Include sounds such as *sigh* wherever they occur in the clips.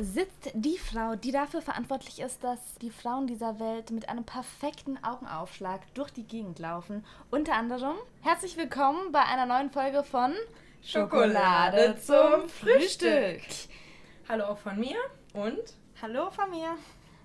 sitzt die Frau, die dafür verantwortlich ist, dass die Frauen dieser Welt mit einem perfekten Augenaufschlag durch die Gegend laufen. Unter anderem herzlich willkommen bei einer neuen Folge von Schokolade zum Frühstück. Hallo auch von mir und Hallo von mir.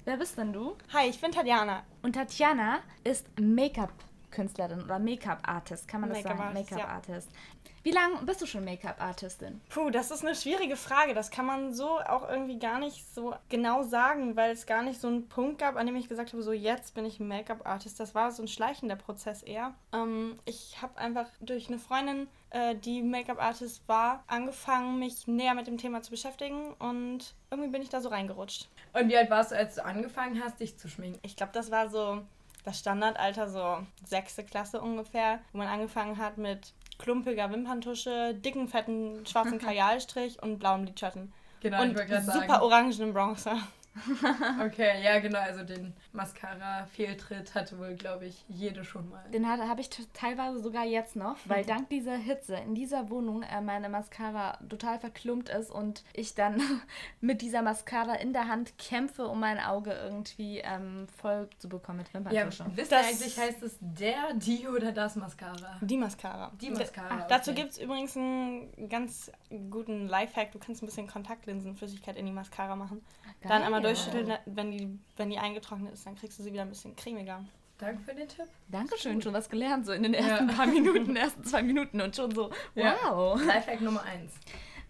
Wer bist denn du? Hi, ich bin Tatjana. Und Tatjana ist Make-up-Künstlerin oder Make-up-Artist, kann man das sagen? Make-up-Artist, ja. Wie lange bist du schon Make-up-Artistin? Puh, das ist eine schwierige Frage. Das kann man so auch irgendwie gar nicht so genau sagen, weil es gar nicht so einen Punkt gab, an dem ich gesagt habe, so jetzt bin ich ein Make-up-Artist. Das war so ein schleichender Prozess eher. Ähm, ich habe einfach durch eine Freundin, äh, die Make-up-Artist war, angefangen, mich näher mit dem Thema zu beschäftigen und irgendwie bin ich da so reingerutscht. Und wie alt warst du, als du angefangen hast, dich zu schminken? Ich glaube, das war so das Standardalter, so sechste Klasse ungefähr, wo man angefangen hat mit klumpiger Wimperntusche, dicken, fetten, schwarzen Kajalstrich und blauem Lidschatten. Genau, und ich super sagen. orangenen Bronzer. *laughs* Okay, ja genau, also den Mascara-Fehltritt hatte wohl, glaube ich, jede schon mal. Den habe ich teilweise sogar jetzt noch, weil *laughs* dank dieser Hitze in dieser Wohnung äh, meine Mascara total verklumpt ist und ich dann *laughs* mit dieser Mascara in der Hand kämpfe, um mein Auge irgendwie ähm, voll zu bekommen mit Ja, Wimperntusche. wisst ihr eigentlich, heißt es der, die oder das Mascara? Die Mascara. Die Mascara. Ach, okay. Dazu gibt es übrigens einen ganz guten Lifehack. Du kannst ein bisschen Kontaktlinsenflüssigkeit in die Mascara machen. Dann einmal Geil. durchschütteln, wenn die, wenn die eingetrocknet ist, dann kriegst du sie wieder ein bisschen cremiger. Danke für den Tipp. Dankeschön, schon was gelernt, so in den ersten paar *laughs* Minuten, ersten zwei Minuten und schon so, Ja. wow. Lifehack Nummer 1.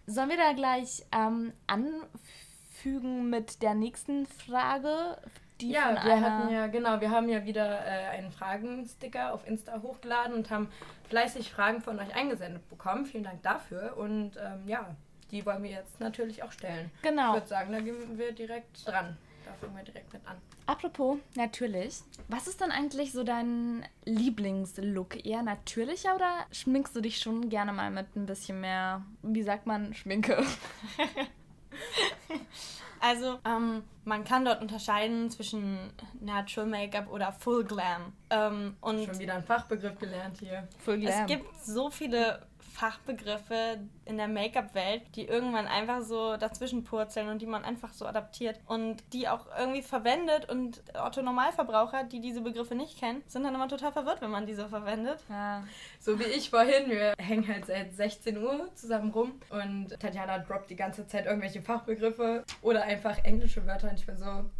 Sollen wir da gleich ähm, anfügen mit der nächsten Frage? Die Ja, wir hatten ja, genau, wir haben ja wieder äh, einen Fragensticker auf Insta hochgeladen und haben fleißig Fragen von euch eingesendet bekommen. Vielen Dank dafür. Und ähm, ja, die wollen wir jetzt natürlich auch stellen. Ich Genau. würde sagen, da gehen wir direkt dran. Da fangen wir direkt mit an. Apropos, natürlich. Was ist denn eigentlich so dein Lieblingslook? Eher natürlicher oder schminkst du dich schon gerne mal mit ein bisschen mehr, wie sagt man, Schminke? *laughs* Also, ähm, man kann dort unterscheiden zwischen Natural Make-up oder Full Glam. Ähm, und Schon wieder einen Fachbegriff gelernt hier. Full Es gibt so viele Fachbegriffe in der Make-up-Welt, die irgendwann einfach so dazwischen purzeln und die man einfach so adaptiert und die auch irgendwie verwendet und Otto Normalverbraucher, die diese Begriffe nicht kennen, sind dann immer total verwirrt, wenn man die so verwendet. Ja. So wie ich vorhin, wir hängen halt seit 16 Uhr zusammen rum und Tatjana droppt die ganze Zeit irgendwelche Fachbegriffe oder einfach englische Wörter und ich bin so,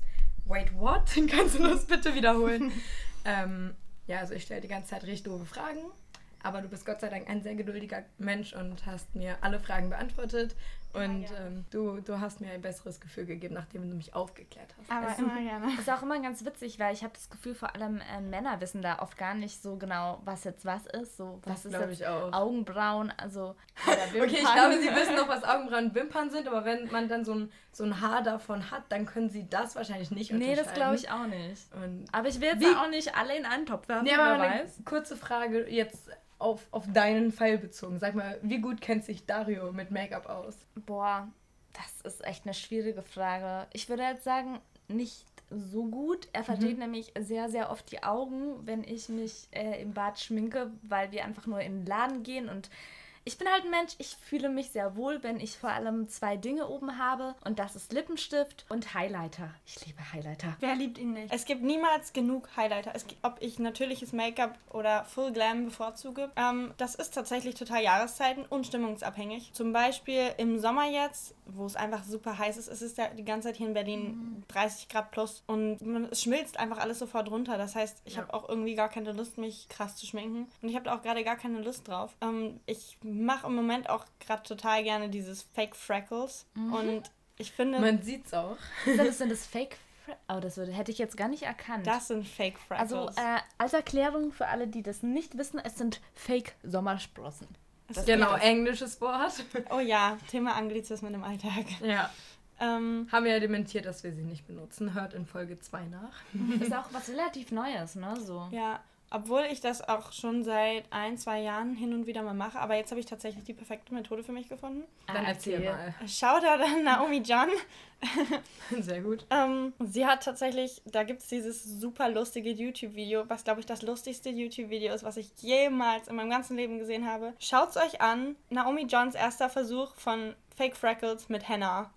wait, what? *laughs* Kannst du das bitte wiederholen? *laughs* ähm, ja, also ich stelle die ganze Zeit richtig doofe Fragen, aber du bist Gott sei Dank ein sehr geduldiger Mensch und hast mir alle Fragen beantwortet und gerne. ähm, du, du hast mir ein besseres Gefühl gegeben, nachdem du mich aufgeklärt hast. Aber Also- immer gerne. Ist auch immer ganz witzig, weil ich habe das Gefühl, vor allem äh, Männer wissen da oft gar nicht so genau, was jetzt was ist. So, was Das ist glaube jetzt ich auch. Augenbrauen, also *laughs* Okay, ich glaube, sie wissen noch, was Augenbrauen und Wimpern sind, aber wenn man dann so ein, so ein Haar davon hat, dann können sie das wahrscheinlich nicht Nee, das unterscheiden. glaube ich auch nicht. Und Aber ich will jetzt auch nicht alle in einen Topf werfen, nee, wer aber eine weiß. kurze Frage jetzt auf, auf deinen Fall bezogen. Sag mal, wie gut kennt sich Dario mit Make-up aus? Boah, das ist echt eine schwierige Frage. Ich würde jetzt sagen, nicht so gut. Er verdreht nämlich sehr, sehr oft die Augen, wenn ich mich äh, im Bad schminke, weil wir einfach nur in den Laden gehen und ich bin halt ein Mensch, ich fühle mich sehr wohl, wenn ich vor allem zwei Dinge oben habe und das ist Lippenstift und Highlighter. Ich liebe Highlighter. Wer liebt ihn nicht? Es gibt niemals genug Highlighter. Es gibt, ob ich natürliches Make-up oder Full Glam bevorzuge, ähm, das ist tatsächlich total jahreszeiten und stimmungsabhängig. Zum Beispiel im Sommer jetzt, wo es einfach super heiß ist, es ist ja die ganze Zeit hier in Berlin 30 Grad plus und man, es schmilzt einfach alles sofort runter. Das heißt, ich Ja. habe auch irgendwie gar keine Lust, mich krass zu schminken und ich habe da auch gerade gar keine Lust drauf. Ähm, ich mache im Moment auch gerade total gerne dieses Fake Freckles und ich finde, Man sieht's auch. Sind das, sind das Fake? Fre- Oh, das würde, hätte ich jetzt gar nicht erkannt. das sind Fake Freckles. Also äh, als Erklärung für alle, die das nicht wissen, es sind Fake-Sommersprossen. Das genau, ist- englisches Wort. Oh ja, Thema Anglizismen im Alltag. ja. Ähm, Haben wir ja dementiert, dass wir sie nicht benutzen. Hört in Folge 2 nach. Ist auch was relativ Neues, ne? So. ja, obwohl ich das auch schon seit ein, zwei Jahren hin und wieder mal mache, aber jetzt habe ich tatsächlich die perfekte Methode für mich gefunden. Dann Ah, erzähl mal. Shoutout an Naomi John. *laughs* Sehr gut. Ähm, sie hat tatsächlich, da gibt es dieses super lustige YouTube-Video, was glaube ich das lustigste YouTube-Video ist, was ich jemals in meinem ganzen Leben gesehen habe. Schaut's euch an. Naomi Johns erster Versuch von Fake Freckles mit Henna.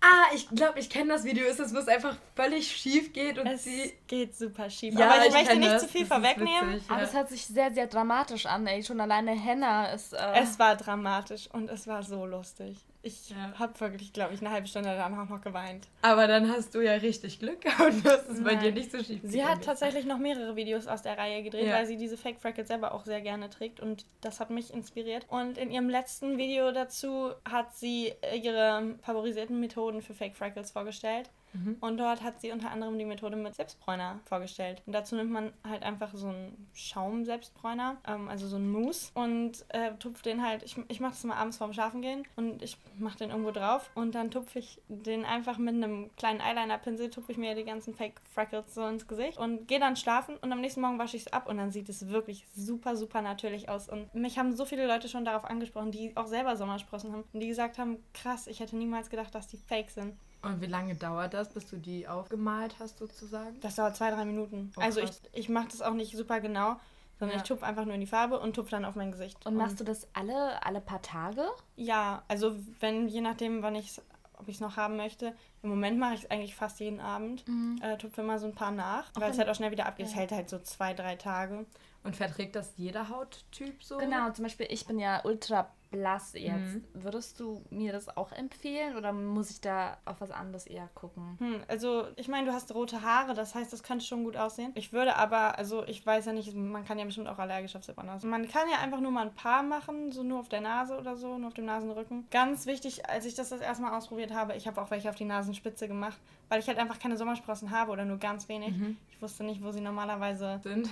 Ah, ich glaube, ich kenne das Video. Ist es, wo es einfach völlig schief geht und Es sie. geht super schief. Ja, aber ich, ich möchte nicht das. zu viel Das vorwegnehmen. witzig, Aber ja. es hört sich sehr, sehr dramatisch an, ey. Schon alleine Henna ist. Äh, Es war dramatisch und es war so lustig. Ich Ja. habe wirklich, glaube ich, eine halbe Stunde danach noch geweint. Aber dann hast du ja richtig Glück *laughs* gehabt, dass es bei Nein. dir nicht so schief Sie hat tatsächlich noch mehrere Videos aus der Reihe gedreht, Ja. weil sie diese Fake Freckles selber auch sehr gerne trägt und das hat mich inspiriert. Und in ihrem letzten Video dazu hat sie äh, ihre favorisierten Methoden für Fake Freckles vorgestellt. Mhm. Und dort hat sie unter anderem die Methode mit Selbstbräuner vorgestellt. Und dazu nimmt man halt einfach so einen Schaum-Selbstbräuner, ähm, also so einen Mousse und äh, tupft den halt, ich, ich mache das mal abends vorm Schlafen gehen und ich mache den irgendwo drauf und dann tupfe ich den einfach mit einem kleinen Eyeliner-Pinsel, tupfe ich mir die ganzen Fake Freckles so ins Gesicht und gehe dann schlafen und am nächsten Morgen wasche ich es ab und dann sieht es wirklich super, super natürlich aus. Und mich haben so viele Leute schon darauf angesprochen, die auch selber Sommersprossen haben und die gesagt haben, krass, ich hätte niemals gedacht, dass die fake sind. Und wie lange dauert das, bis du die aufgemalt hast, sozusagen? Das dauert zwei, drei Minuten. Oh, also ich, ich mache das auch nicht super genau, sondern Ja. ich tupfe einfach nur in die Farbe und tupfe dann auf mein Gesicht. und machst du das alle, alle paar Tage? Ja, also wenn, je nachdem, wann ich ob ich es noch haben möchte. Im Moment mache ich es eigentlich fast jeden Abend. Äh, tupfe immer so ein paar nach, weil es halt auch schnell wieder abgeht. Es hält halt so zwei, drei Tage. Und verträgt das jeder Hauttyp so? Genau, zum Beispiel, ich bin ja ultra blass jetzt. Mhm. Würdest du mir das auch empfehlen oder muss ich da auf was anderes eher gucken? Hm, also ich meine, du hast rote Haare, das heißt, das könnte schon gut aussehen. Ich würde aber, also ich weiß ja nicht, man kann ja bestimmt auch allergisch auf Silbernas. Man kann ja einfach nur mal ein paar machen, so nur auf der Nase oder so, nur auf dem Nasenrücken. Ganz wichtig, als ich das das erste Mal ausprobiert habe, ich habe auch welche auf die Nasenspitze gemacht, weil ich halt einfach keine Sommersprossen habe oder nur ganz wenig. Mhm. Ich wusste nicht, wo sie normalerweise sind.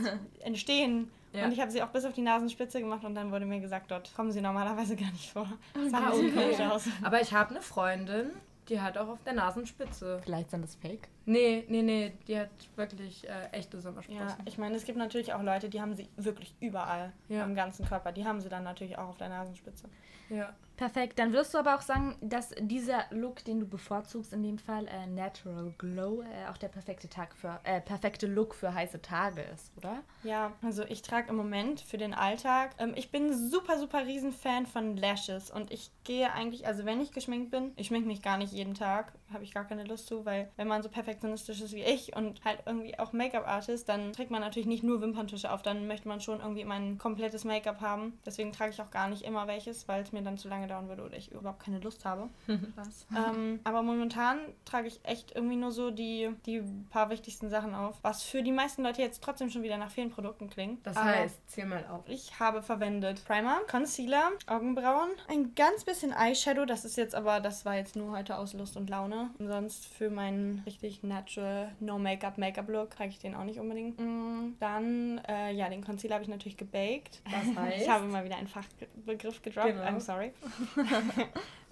*laughs* entstehen. Ja. Und ich habe sie auch bis auf die Nasenspitze gemacht und dann wurde mir gesagt, dort kommen sie normalerweise *laughs* gar nicht vor. Das sah Ah, okay. komisch *laughs* aus. Aber ich habe eine Freundin, die hat auch auf der Nasenspitze. Vielleicht sind das Fake. Nee, nee, nee, die hat wirklich äh, echte Sommersprossen. Ja, ich meine, es gibt natürlich auch Leute, die haben sie wirklich überall Ja. am ganzen Körper. Die haben sie dann natürlich auch auf der Nasenspitze. ja. Perfekt, dann wirst du aber auch sagen, dass dieser Look, den du bevorzugst, in dem Fall äh, Natural Glow, äh, auch der perfekte Tag für äh, perfekte Look für heiße Tage ist, oder? Ja, also ich trage im Moment für den Alltag. Ähm, ich bin super, super riesen Fan von Lashes und ich gehe eigentlich, also wenn ich geschminkt bin, ich schminke mich gar nicht jeden Tag, habe ich gar keine Lust zu, weil wenn man so perfektionistisch ist wie ich und halt irgendwie auch Make-up-Artist, dann trägt man natürlich nicht nur Wimperntusche auf, dann möchte man schon irgendwie mein komplettes Make-up haben. Deswegen trage ich auch gar nicht immer welches, weil es mir dann zu lange dauern würde oder ich überhaupt keine Lust habe. *laughs* Was? *laughs* Ähm, aber momentan trage ich echt irgendwie nur so die, die paar wichtigsten Sachen auf. Was für die meisten Leute jetzt trotzdem schon wieder nach vielen Produkten klingt. Das Aber heißt, zähl mal auf. Ich habe verwendet Primer, Concealer, Augenbrauen, ein ganz bisschen Eyeshadow. Das ist jetzt aber, das war jetzt nur heute aus Lust und Laune. Und sonst für meinen richtig natural, no Make-up, Make-up-Look trage ich den auch nicht unbedingt. Mm, Dann, äh, ja, den Concealer habe ich natürlich gebaked. *laughs* Was *laughs* heißt? Ich habe mal wieder einen Fachbegriff gedroppt. Genau. I'm sorry. *laughs* Für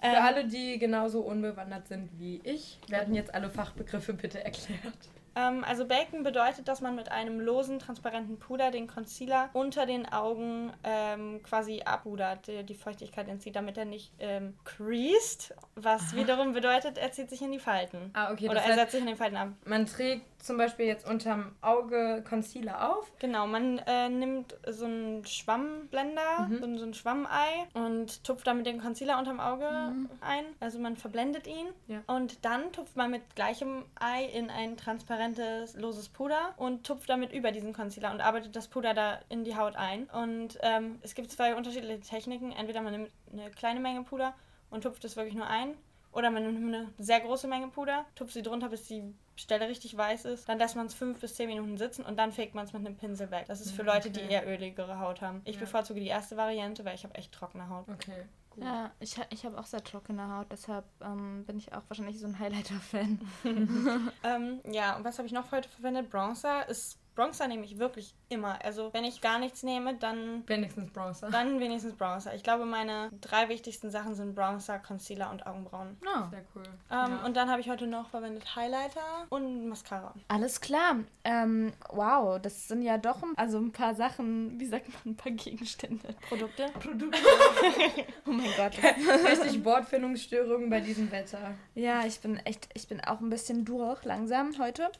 Ähm, alle, die genauso unbewandert sind wie ich, werden jetzt alle Fachbegriffe bitte erklärt. Ähm, also Baken bedeutet, dass man mit einem losen, transparenten Puder den Concealer unter den Augen ähm, quasi abpudert, die, die Feuchtigkeit entzieht, damit er nicht ähm, creased, was wiederum bedeutet, er zieht sich in die Falten. Ah, okay. Oder er heißt, setzt sich in den Falten ab. man trägt zum Beispiel jetzt unterm Auge Concealer auf. Genau, man äh, nimmt so einen Schwammblender, Mhm. so, ein- so ein Schwammei und tupft damit den Concealer unterm Auge ein. Also man verblendet ihn. Ja. Und dann tupft man mit gleichem Ei in ein transparentes, loses Puder und tupft damit über diesen Concealer und arbeitet das Puder da in die Haut ein. Und ähm, es gibt zwei unterschiedliche Techniken. Entweder man nimmt eine kleine Menge Puder und tupft es wirklich nur ein. Oder man nimmt eine sehr große Menge Puder, tupft sie drunter, bis die Stelle richtig weiß ist. Dann lässt man es fünf bis zehn Minuten sitzen und dann fegt man es mit einem Pinsel weg. Das ist für Ja, Leute, die okay. eher öligere Haut haben. Ich Ja. bevorzuge die erste Variante, weil ich habe echt trockene Haut. Okay. Gut. Ja, ich, ha- ich habe auch sehr trockene Haut, deshalb ähm, bin ich auch wahrscheinlich so ein Highlighter-Fan. *laughs* *laughs* Ähm, ja, und was habe ich noch heute verwendet? Bronzer. Ist, Bronzer nehme ich wirklich immer. Also wenn ich gar nichts nehme, dann, Wenigstens Bronzer. dann wenigstens Bronzer. Ich glaube, meine drei wichtigsten Sachen sind Bronzer, Concealer und Augenbrauen. Ja. Sehr cool. Ähm, ja. Und dann habe ich heute noch verwendet Highlighter und Mascara. Alles klar. Ähm, wow, das sind ja doch ein- also ein paar Sachen, wie sagt man, ein paar Gegenstände. Produkte. Produkte. *laughs* Oh mein Gott. Richtig Wortfindungsstörungen bei diesem Wetter. Ja, ich bin echt, ich bin auch ein bisschen durch langsam heute.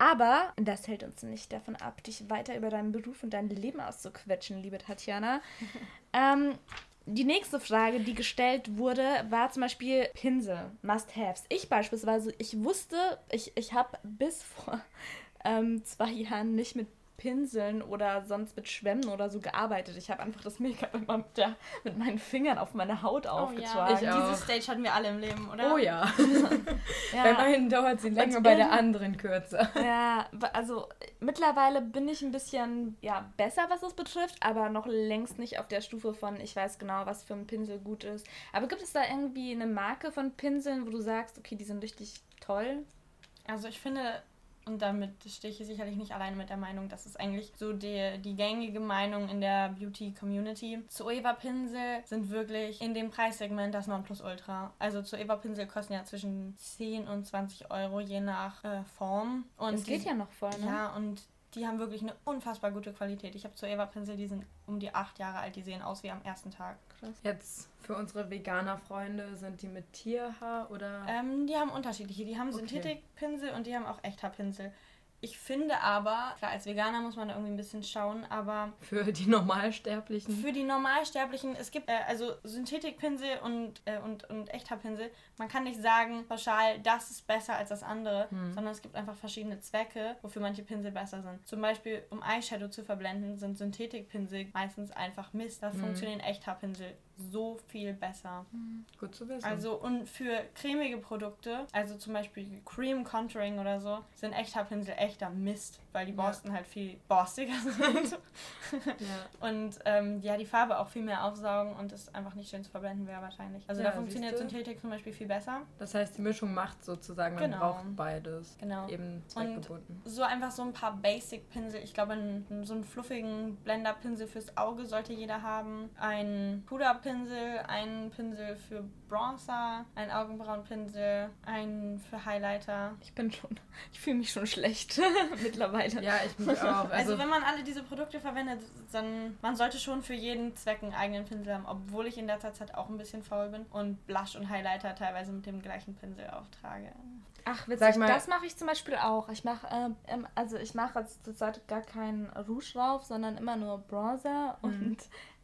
Aber das hält uns nicht davon ab, dich weiter über deinen Beruf und dein Leben auszuquetschen, liebe Tatjana. *laughs* ähm, Die nächste Frage, die gestellt wurde, war zum Beispiel Pinsel, Must-Haves. Ich beispielsweise, ich wusste, ich, ich habe bis vor *laughs* ähm, zwei Jahren nicht mit Pinseln oder sonst mit Schwämmen oder so gearbeitet. Ich habe einfach das Make-up immer mit, der, mit meinen Fingern auf meine Haut oh, aufgetragen. Ja. Diese Stage hatten wir alle im Leben, oder? Oh ja. *laughs* ja. Bei meinen dauert sie länger, bei der anderen kürzer. Ja, also mittlerweile bin ich ein bisschen ja, besser, was das betrifft, aber noch längst nicht auf der Stufe von, ich weiß genau, was für ein Pinsel gut ist. Aber gibt es da irgendwie eine Marke von Pinseln, wo du sagst, okay, die sind richtig toll? Also ich finde, und damit stehe ich sicherlich nicht alleine mit der Meinung, das ist eigentlich so die, die gängige Meinung in der Beauty-Community. Zoeva-Pinsel sind wirklich in dem Preissegment das Nonplusultra. Also Zoeva-Pinsel kosten ja zwischen 10 und 20 Euro, je nach äh, Form. Und das geht die, ja noch voll, ne? Ja, und die haben wirklich eine unfassbar gute Qualität. Ich habe Zoeva-Pinsel, die sind um die 8 Jahre alt, die sehen aus wie am ersten Tag. Krass. Jetzt für unsere Veganer-Freunde, sind die mit Tierhaar oder? Ähm, die haben unterschiedliche. Die haben okay. Synthetikpinsel und die haben auch Echthaarpinsel. Ich finde aber, klar, als Veganer muss man da irgendwie ein bisschen schauen, aber. Für die Normalsterblichen? Für die Normalsterblichen, es gibt äh, also Synthetikpinsel und, äh, und, und Echthaarpinsel. Man kann nicht sagen, pauschal, das ist besser als das andere, hm. sondern es gibt einfach verschiedene Zwecke, wofür manche Pinsel besser sind. Zum Beispiel, um Eyeshadow zu verblenden, sind Synthetikpinsel meistens einfach Mist. Da hm. funktionieren Echthaarpinsel so viel besser. Hm. Gut zu wissen. Also und für cremige Produkte, also zum Beispiel Cream Contouring oder so, sind Echthaarpinsel echter Mist, weil die Borsten ja. halt viel borstiger *laughs* sind. ja. Und ähm, ja, die Farbe auch viel mehr aufsaugen und es einfach nicht schön zu verblenden wäre wahrscheinlich. Also ja, da funktioniert Synthetik zum Beispiel viel besser. Das heißt, die Mischung macht sozusagen, man genau. braucht beides. Genau. Eben zweckgebunden. Und so einfach so ein paar Basic-Pinsel. Ich glaube, so einen fluffigen Blender-Pinsel fürs Auge sollte jeder haben. Ein Puderpinsel, ein Pinsel für Bronzer, ein Augenbrauenpinsel, ein für Highlighter. Ich bin schon, ich fühle mich schon schlecht *laughs* mittlerweile. Ja, ich mich *laughs* auch. Also, also wenn man alle diese Produkte verwendet, dann man sollte schon für jeden Zweck einen eigenen Pinsel haben, obwohl ich in letzter Zeit auch ein bisschen faul bin und Blush und Highlighter teilweise mit dem gleichen Pinsel auftrage. Ach, witzig. Mal, das mache ich zum Beispiel auch. Ich mache, äh, also ich mache jetzt zurzeit gar keinen Rouge drauf, sondern immer nur Bronzer mhm. und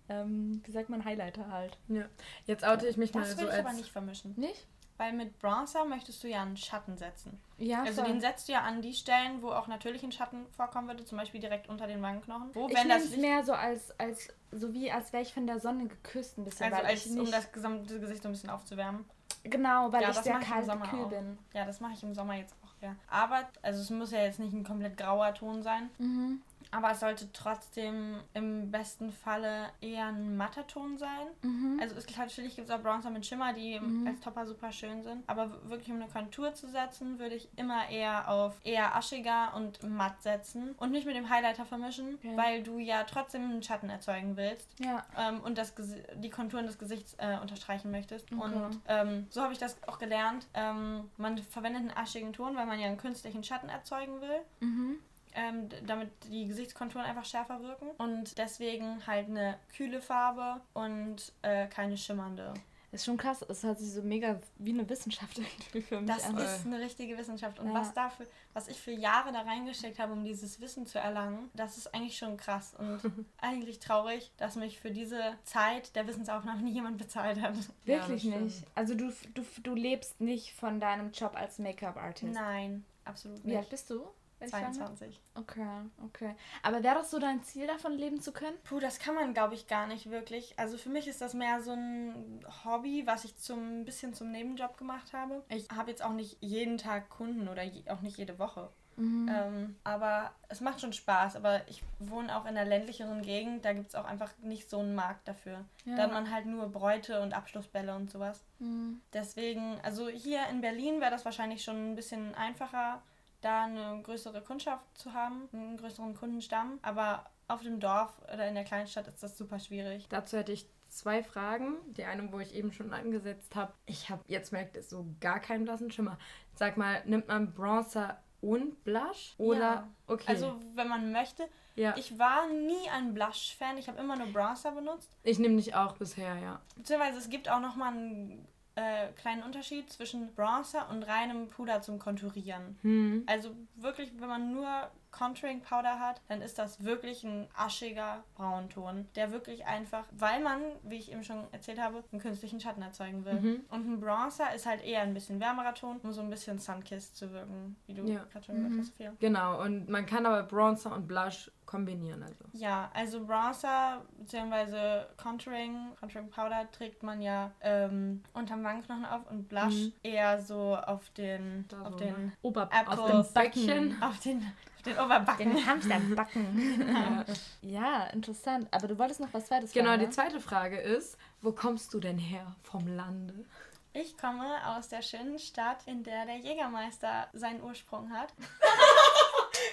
ähm, wie sagt man, Highlighter halt. Ja. Jetzt oute ich mich das mal so als... Das will ich aber nicht vermischen. Nicht? Weil mit Bronzer möchtest du ja einen Schatten setzen. Ja, Also voll. den setzt du ja an die Stellen, wo auch natürlich ein Schatten vorkommen würde, zum Beispiel direkt unter den Wangenknochen. Wo, ich wenn das mehr so als, als so wie als wäre ich von der Sonne geküsst ein bisschen. Also als, um das gesamte Gesicht so ein bisschen aufzuwärmen. Genau, weil ja, ich sehr kalt und kühl auch. bin. Ja, das mache ich im Sommer jetzt auch, ja. Aber, also es muss ja jetzt nicht ein komplett grauer Ton sein. Mhm. Aber es sollte trotzdem im besten Falle eher ein matter Ton sein. Mhm. Also es, natürlich gibt es auch Bronzer mit Schimmer, die mhm. als Topper super schön sind. Aber wirklich um eine Kontur zu setzen, würde ich immer eher auf eher aschiger und matt setzen. Und nicht mit dem Highlighter vermischen, okay. weil du ja trotzdem einen Schatten erzeugen willst. Ja. Ähm, und das die Konturen des Gesichts äh, unterstreichen möchtest. Okay. Und ähm, so habe ich das auch gelernt. Ähm, man verwendet einen aschigen Ton, weil man ja einen künstlichen Schatten erzeugen will. Mhm ähm, damit die Gesichtskonturen einfach schärfer wirken. Und deswegen halt eine kühle Farbe und äh, keine schimmernde. Ist schon krass, es hat sich so mega wie eine Wissenschaft *laughs* irgendwie für mich Das an. ist eine richtige Wissenschaft. Und ja. was dafür, was ich für Jahre da reingesteckt habe, um dieses Wissen zu erlangen, das ist eigentlich schon krass und *laughs* eigentlich traurig, dass mich für diese Zeit der Wissensaufnahme *laughs* nie jemand bezahlt hat. Wirklich ja, nicht. Also du, du, du lebst nicht von deinem Job als Make-up-Artist. Nein, absolut nicht. Wie alt bist du? 22. Okay, okay. Aber wäre das so dein Ziel, davon leben zu können? Puh, das kann man, glaube ich, gar nicht wirklich. Also für mich ist das mehr so ein Hobby, was ich zum bisschen zum Nebenjob gemacht habe. Ich habe jetzt auch nicht jeden Tag Kunden oder je, auch nicht jede Woche. Mhm. Ähm, aber es macht schon Spaß. Aber ich wohne auch in einer ländlicheren Gegend, da gibt es auch einfach nicht so einen Markt dafür. Ja. Da hat man halt nur Bräute und Abschlussbälle und sowas. Mhm. Deswegen, also hier in Berlin wäre das wahrscheinlich schon ein bisschen einfacher da eine größere Kundschaft zu haben, einen größeren Kundenstamm. Aber auf dem Dorf oder in der Kleinstadt ist das super schwierig. Dazu hätte ich zwei Fragen. Die eine, wo ich eben schon angesetzt habe. Ich habe jetzt merkt es so gar keinen blassen Schimmer. Sag mal, nimmt man Bronzer und Blush oder ja. okay. Also wenn man möchte. Ja. Ich war nie ein Blush-Fan. Ich habe immer nur Bronzer benutzt. Ich nehme dich auch bisher, ja. Beziehungsweise es gibt auch noch mal einen äh, kleinen Unterschied zwischen Bronzer und reinem Puder zum Konturieren. Hm. Also wirklich, wenn man nur Contouring Powder hat, dann ist das wirklich ein aschiger Braunton, der wirklich einfach, weil man, wie ich eben schon erzählt habe, einen künstlichen Schatten erzeugen will. Mhm. Und ein Bronzer ist halt eher ein bisschen wärmerer Ton, um so ein bisschen Sunkissed zu wirken, wie du Ja. gerade schon gesagt hast, Sophia. Genau, und man kann aber Bronzer und Blush kombinieren. Also. Ja, also Bronzer bzw. Contouring, Contouring Powder trägt man ja ähm, unterm Wangenknochen auf und Blush Mhm. eher so auf den, Da auf so, den, ne? Ober Apple auf dem Bäckchen. auf den, auf den Oberbacken. Den Hamsterbacken. Ja. *laughs* ja, interessant. Aber du wolltest noch was zweites Genau, fragen, die ne? zweite Frage ist, wo kommst du denn her vom Lande? Ich komme aus der schönen Stadt, in der der Jägermeister seinen Ursprung hat. *laughs*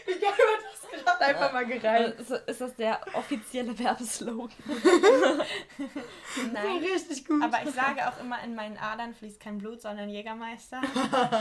Geil war das gerade einfach mal gereiht. Äh, Ist, ist das der offizielle Werbeslogan? Nein. Richtig gut. Aber ich sage auch immer, in meinen Adern fließt kein Blut, sondern Jägermeister.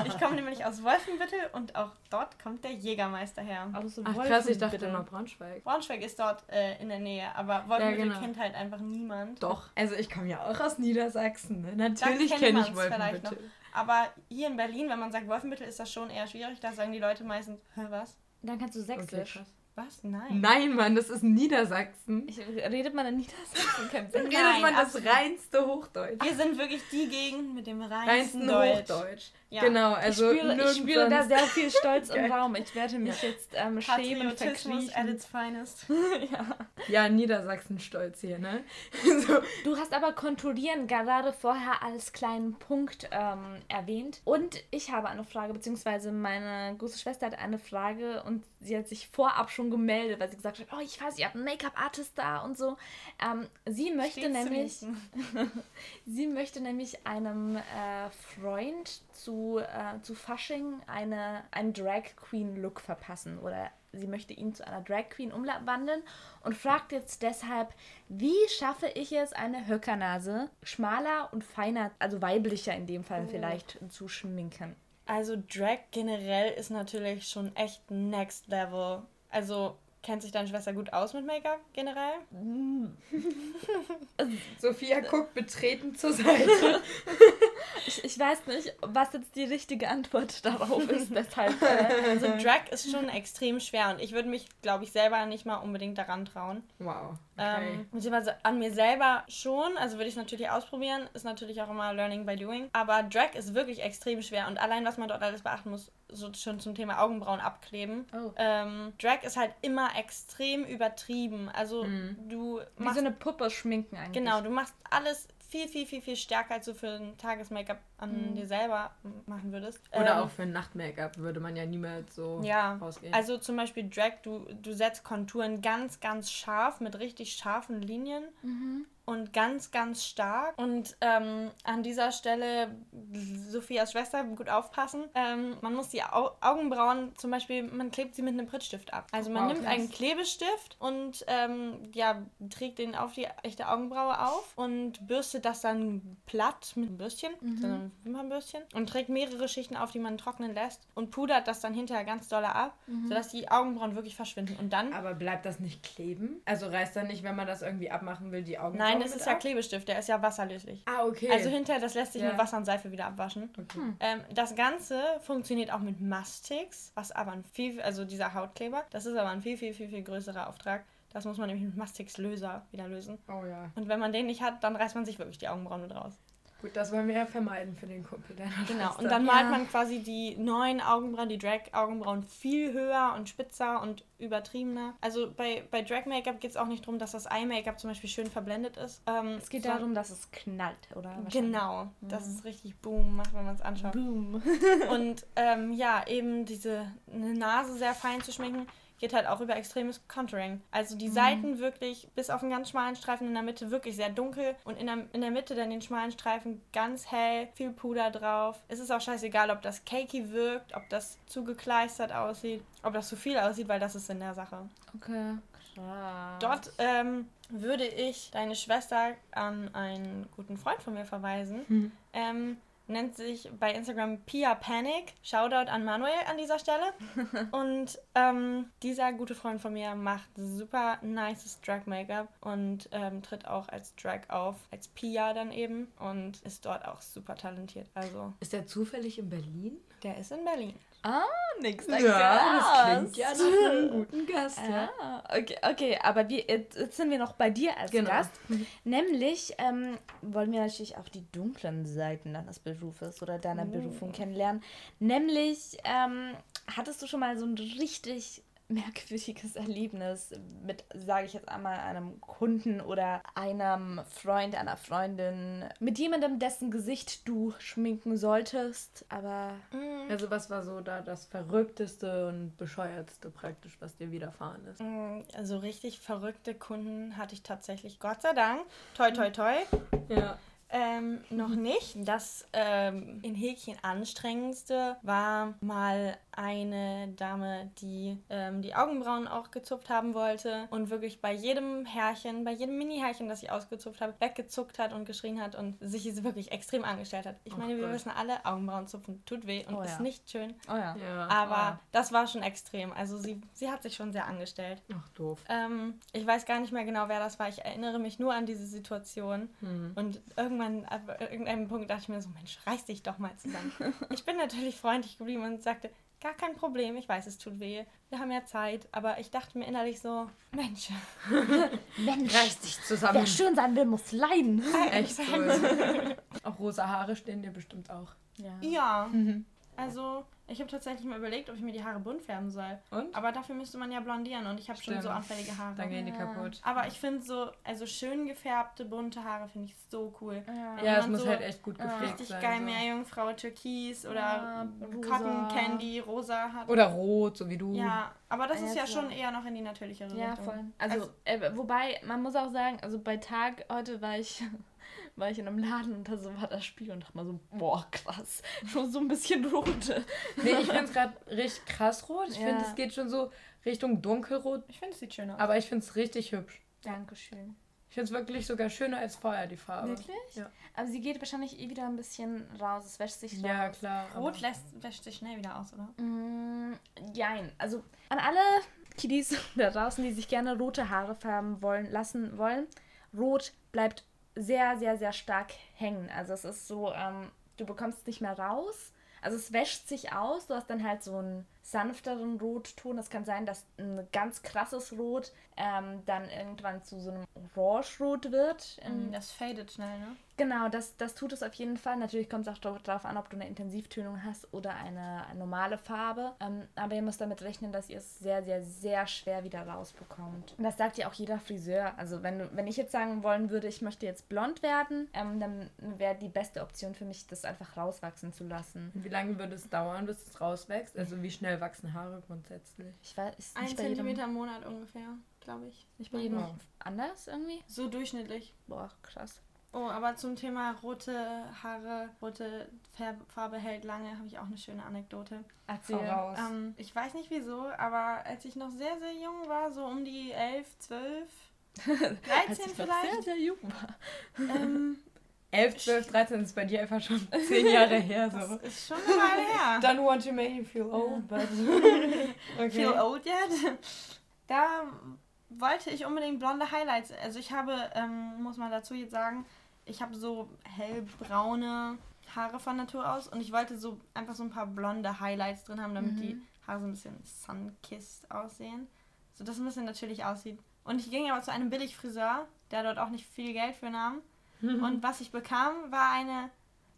Ich komme nämlich aus Wolfenbüttel und auch dort kommt der Jägermeister her. Aus Ach krass, ich dachte Wolfenbüttel. immer Braunschweig. Braunschweig ist dort äh, in der Nähe, aber Wolfenbüttel genau. kennt halt einfach niemand. Doch. Also ich komme ja auch aus Niedersachsen. Ne? Natürlich kennt kenne man's ich vielleicht Wolfenbüttel. Aber hier in Berlin, wenn man sagt Wolfenbüttel, ist das schon eher schwierig. Da sagen die Leute meistens, hä, was? Dann kannst du Okay, sächsisch. krass. Was? Nein. Nein, Mann, das ist Niedersachsen. ich, redet man in Niedersachsen *laughs* redet Nein, man das absolut. reinste Hochdeutsch. Wir sind wirklich die Gegend mit dem reinsten Reinsten Deutsch. Hochdeutsch. Ja. Genau, also ich spüre, ich spüre da sehr viel Stolz *laughs* im. Raum. Ich werde mich jetzt ähm, schämen, Patriotismus at verkriechen. its finest. *laughs* Ja, Niedersachsen stolz hier, ne? so. Du hast aber Konturieren gerade vorher als kleinen Punkt ähm, erwähnt. Und ich habe eine Frage, beziehungsweise meine große Schwester hat eine Frage und sie hat sich vorab schon gemeldet, weil sie gesagt hat, oh, ich weiß, ihr habt einen Make-up-Artist da und so. Ähm, sie möchte Stets zu nämlich... *laughs* Sie möchte nämlich einem äh, Freund zu, äh, zu Fasching eine, einen Drag Queen Look verpassen oder sie möchte ihn zu einer Drag Queen umwandeln und fragt jetzt deshalb, wie schaffe ich es, eine Höckernase schmaler und feiner, also weiblicher in dem Fall vielleicht, zu schminken? Also Drag generell ist natürlich schon echt next level. Also kennt sich deine Schwester gut aus mit Make-up generell? *laughs* Sophia guckt betreten zur Seite. *laughs* Ich, ich weiß nicht, was jetzt die richtige Antwort darauf *laughs* ist, deshalb. Äh, Also Drag ist schon extrem schwer und ich würde mich, glaube ich, selber nicht mal unbedingt daran trauen. Wow. Okay. Ähm, beziehungsweise an mir selber schon, also würde ich es natürlich ausprobieren, ist natürlich auch immer Learning by Doing. Aber Drag ist wirklich extrem schwer und allein, was man dort alles beachten muss, so schon zum Thema Augenbrauen abkleben. oh. Ähm, Drag ist halt immer extrem übertrieben. Also Mhm. du Wie machst so eine Puppe schminken eigentlich. Genau, du machst alles viel, viel, viel, viel stärker, als du für ein Tages-Make-up an Mhm. dir selber machen würdest. Oder Ähm, auch für ein Nacht-Make-up würde man ja niemals so Ja, rausgehen. also zum Beispiel Drag, du, du setzt Konturen ganz, ganz scharf mit richtig scharfen Linien Mhm. Und ganz, ganz stark. Und ähm, an dieser Stelle, Sophias Schwester, gut aufpassen. Ähm, man muss die Au Augenbrauen, zum Beispiel, man klebt sie mit einem Prittstift ab. Also man Wow, nimmt krass. einen Klebestift und ähm, ja, trägt den auf die echte Augenbraue auf und bürstet das dann platt mit einem Bürstchen, so einem Wimpernbürstchen und trägt mehrere Schichten auf, die man trocknen lässt und pudert das dann hinterher ganz doll ab, sodass die Augenbrauen wirklich verschwinden. Und dann Aber bleibt das nicht kleben? Also reißt dann nicht, wenn man das irgendwie abmachen will, die Augen Nein, das ist ja Klebestift, der ist ja wasserlöslich. Ah, okay. Also hinterher, das lässt sich Ja. mit Wasser und Seife wieder abwaschen. okay. Ähm, das Ganze funktioniert auch mit Mastix, was aber ein viel, also dieser Hautkleber, das ist aber ein viel, viel, viel, viel größerer Auftrag. Das muss man nämlich mit Mastix-Löser wieder lösen. Oh ja. Und wenn man den nicht hat, dann reißt man sich wirklich die Augenbrauen mit raus. Gut, das wollen wir ja vermeiden für den Kumpel deiner Genau. Schwester. Und dann Ja. malt man quasi die neuen Augenbrauen, die Drag-Augenbrauen viel höher und spitzer und übertriebener. Also bei, bei Drag-Make-up geht es auch nicht darum, dass das Eye-Make-up zum Beispiel schön verblendet ist. Ähm, Es geht darum, dass es knallt, oder? Genau, dass es richtig Boom macht, wenn man es anschaut. Boom. Und ähm, ja, eben diese eine Nase sehr fein zu schminken, geht halt auch über extremes Contouring. Also die Seiten wirklich bis auf einen ganz schmalen Streifen in der Mitte wirklich sehr dunkel und in der, in der Mitte dann den schmalen Streifen ganz hell, viel Puder drauf. Es ist auch scheißegal, ob das cakey wirkt, ob das zu gekleistert aussieht, ob das zu viel aussieht, weil das ist in der Sache. Okay. Krass. Dort ähm, würde ich deine Schwester an einen guten Freund von mir verweisen, Hm. ähm, nennt sich bei Instagram Pia Panic. Shoutout an Manuel an dieser Stelle. *laughs* und ähm, dieser gute Freund von mir macht super nices Drag-Make-up und ähm, tritt auch als Drag auf, als Pia dann eben und ist dort auch super talentiert. Also. Ist der zufällig in Berlin? Der ist in Berlin. Ah, nix Ja, das klingt ja nach einem guten Gast, ja. Ah, okay, okay, aber wir, jetzt sind wir noch bei dir als Genau. Gast. Nämlich ähm, wollen wir natürlich auch die dunklen Seiten deines Berufes oder deiner Berufung kennenlernen. Nämlich, ähm, hattest du schon mal so ein richtig merkwürdiges Erlebnis mit, sage ich jetzt einmal, einem Kunden oder einem Freund, einer Freundin, mit jemandem, dessen Gesicht du schminken solltest, aber Also was war so da das verrückteste und bescheuertste praktisch, was dir widerfahren ist? Mm, Also richtig verrückte Kunden hatte ich tatsächlich, Gott sei Dank. Toi, toi, toi. Ja. Ähm, noch nicht. Das ähm, in Häkchen anstrengendste war mal eine Dame, die ähm, die Augenbrauen auch gezupft haben wollte und wirklich bei jedem Härchen, bei jedem Mini-Härchen, das ich ausgezupft habe, weggezuckt hat und geschrien hat und sich wirklich extrem angestellt hat. Ich Ach meine, wir Gott. wissen alle, Augenbrauen zupfen tut weh und Oh ist ja. nicht schön. oh ja. Ja. Aber das war schon extrem. Also sie, sie hat sich schon sehr angestellt. Ach, doof. Ähm, ich weiß gar nicht mehr genau, wer das war. Ich erinnere mich nur an diese Situation. Hm. Und irgendwann, ab irgendeinem Punkt dachte ich mir so, Mensch, reiß dich doch mal zusammen. *laughs* ich bin natürlich freundlich geblieben und sagte, gar kein Problem, ich weiß, es tut weh. Wir haben ja Zeit. Aber ich dachte mir innerlich so, Mensch, *laughs* Mensch, Reiß dich zusammen. wer schön sein will, muss leiden. *laughs* Echt so. Auch rosa Haare stehen dir bestimmt auch. Ja. ja. Also, ich habe tatsächlich mal überlegt, ob ich mir die Haare bunt färben soll. Und? Aber dafür müsste man ja blondieren und ich habe schon so anfällige Haare. Dann gehen die Ja. kaputt. Aber ich finde so, also schön gefärbte, bunte Haare finde ich so cool. Ja. Ja, es muss so halt echt gut Ja. gepflegt Richtig sein. geil, so. Meerjungfrau, Türkis oder Ja, Cotton. Candy, rosa hat. Oder rot, so wie du. Ja, aber das Ja, ist ja schon eher noch in die natürlichere Ja, Richtung. voll. Also, äh, wobei, man muss auch sagen, also bei Tag heute war ich, war ich in einem Laden und da so war das Spiel und dachte mal so, boah, krass, *laughs* schon so ein bisschen rot. Nee, ich finde es gerade richtig krass rot. Ich Ja. finde, es geht schon so Richtung dunkelrot. Ich finde, es sieht schön aus. Aber ich finde es richtig hübsch. Dankeschön. Ich finde es wirklich sogar schöner als vorher, die Farbe. Wirklich? Ja. Aber sie geht wahrscheinlich eh wieder ein bisschen raus, es wäscht sich Ja, raus. klar. Rot lässt, wäscht sich schnell wieder aus, oder? Mm, jein. Also an alle Kiddies *laughs* da draußen, die sich gerne rote Haare färben wollen, lassen wollen, rot bleibt sehr, sehr, sehr stark hängen. Also es ist so, ähm, du bekommst es nicht mehr raus. Also es wäscht sich aus, du hast dann halt so einen sanfteren Rotton. Es kann sein, dass ein ganz krasses Rot ähm, dann irgendwann zu so einem Orange-Rot wird. In, Das fadet schnell, ne? Genau, das, das tut es auf jeden Fall. Natürlich kommt es auch darauf an, ob du eine Intensivtönung hast oder eine, eine normale Farbe. Ähm, aber ihr müsst damit rechnen, dass ihr es sehr, sehr, sehr schwer wieder rausbekommt. Und das sagt ja auch jeder Friseur. Also wenn, wenn ich jetzt sagen wollen würde, ich möchte jetzt blond werden, ähm, dann wäre die beste Option für mich, das einfach rauswachsen zu lassen. Wie lange würde es dauern, bis es rauswächst? Also wie schnell wachsen Haare grundsätzlich? Ich weiß, ist Ein nicht bei jedem, Zentimeter im Monat ungefähr, glaube ich. nicht bei jedem Ja. anders irgendwie. So durchschnittlich. Boah, krass. Oh, aber zum Thema rote Haare, rote Färb Farbe hält lange, habe ich auch eine schöne Anekdote. Erzähl. Voraus. Ähm, ich weiß nicht wieso, aber als ich noch sehr, sehr jung war, so um die 11, 12, 13 Als ich noch vielleicht, sehr, sehr jung war. ähm, *laughs* 11, 12, 13 ist bei dir einfach schon *laughs* 10 Jahre her. das So. ist schon eine Weile her. *laughs* Don't want to make you feel old, but... *laughs* okay. Feel old yet? Da wollte ich unbedingt blonde Highlights. Also ich habe, ähm, muss man dazu jetzt sagen, ich habe so hellbraune Haare von Natur aus und ich wollte so einfach so ein paar blonde Highlights drin haben, damit die Haare so ein bisschen sunkissed aussehen. So dass es ein bisschen natürlich aussieht. Und ich ging aber zu einem Billigfriseur, der dort auch nicht viel Geld für nahm. Und was ich bekam, war eine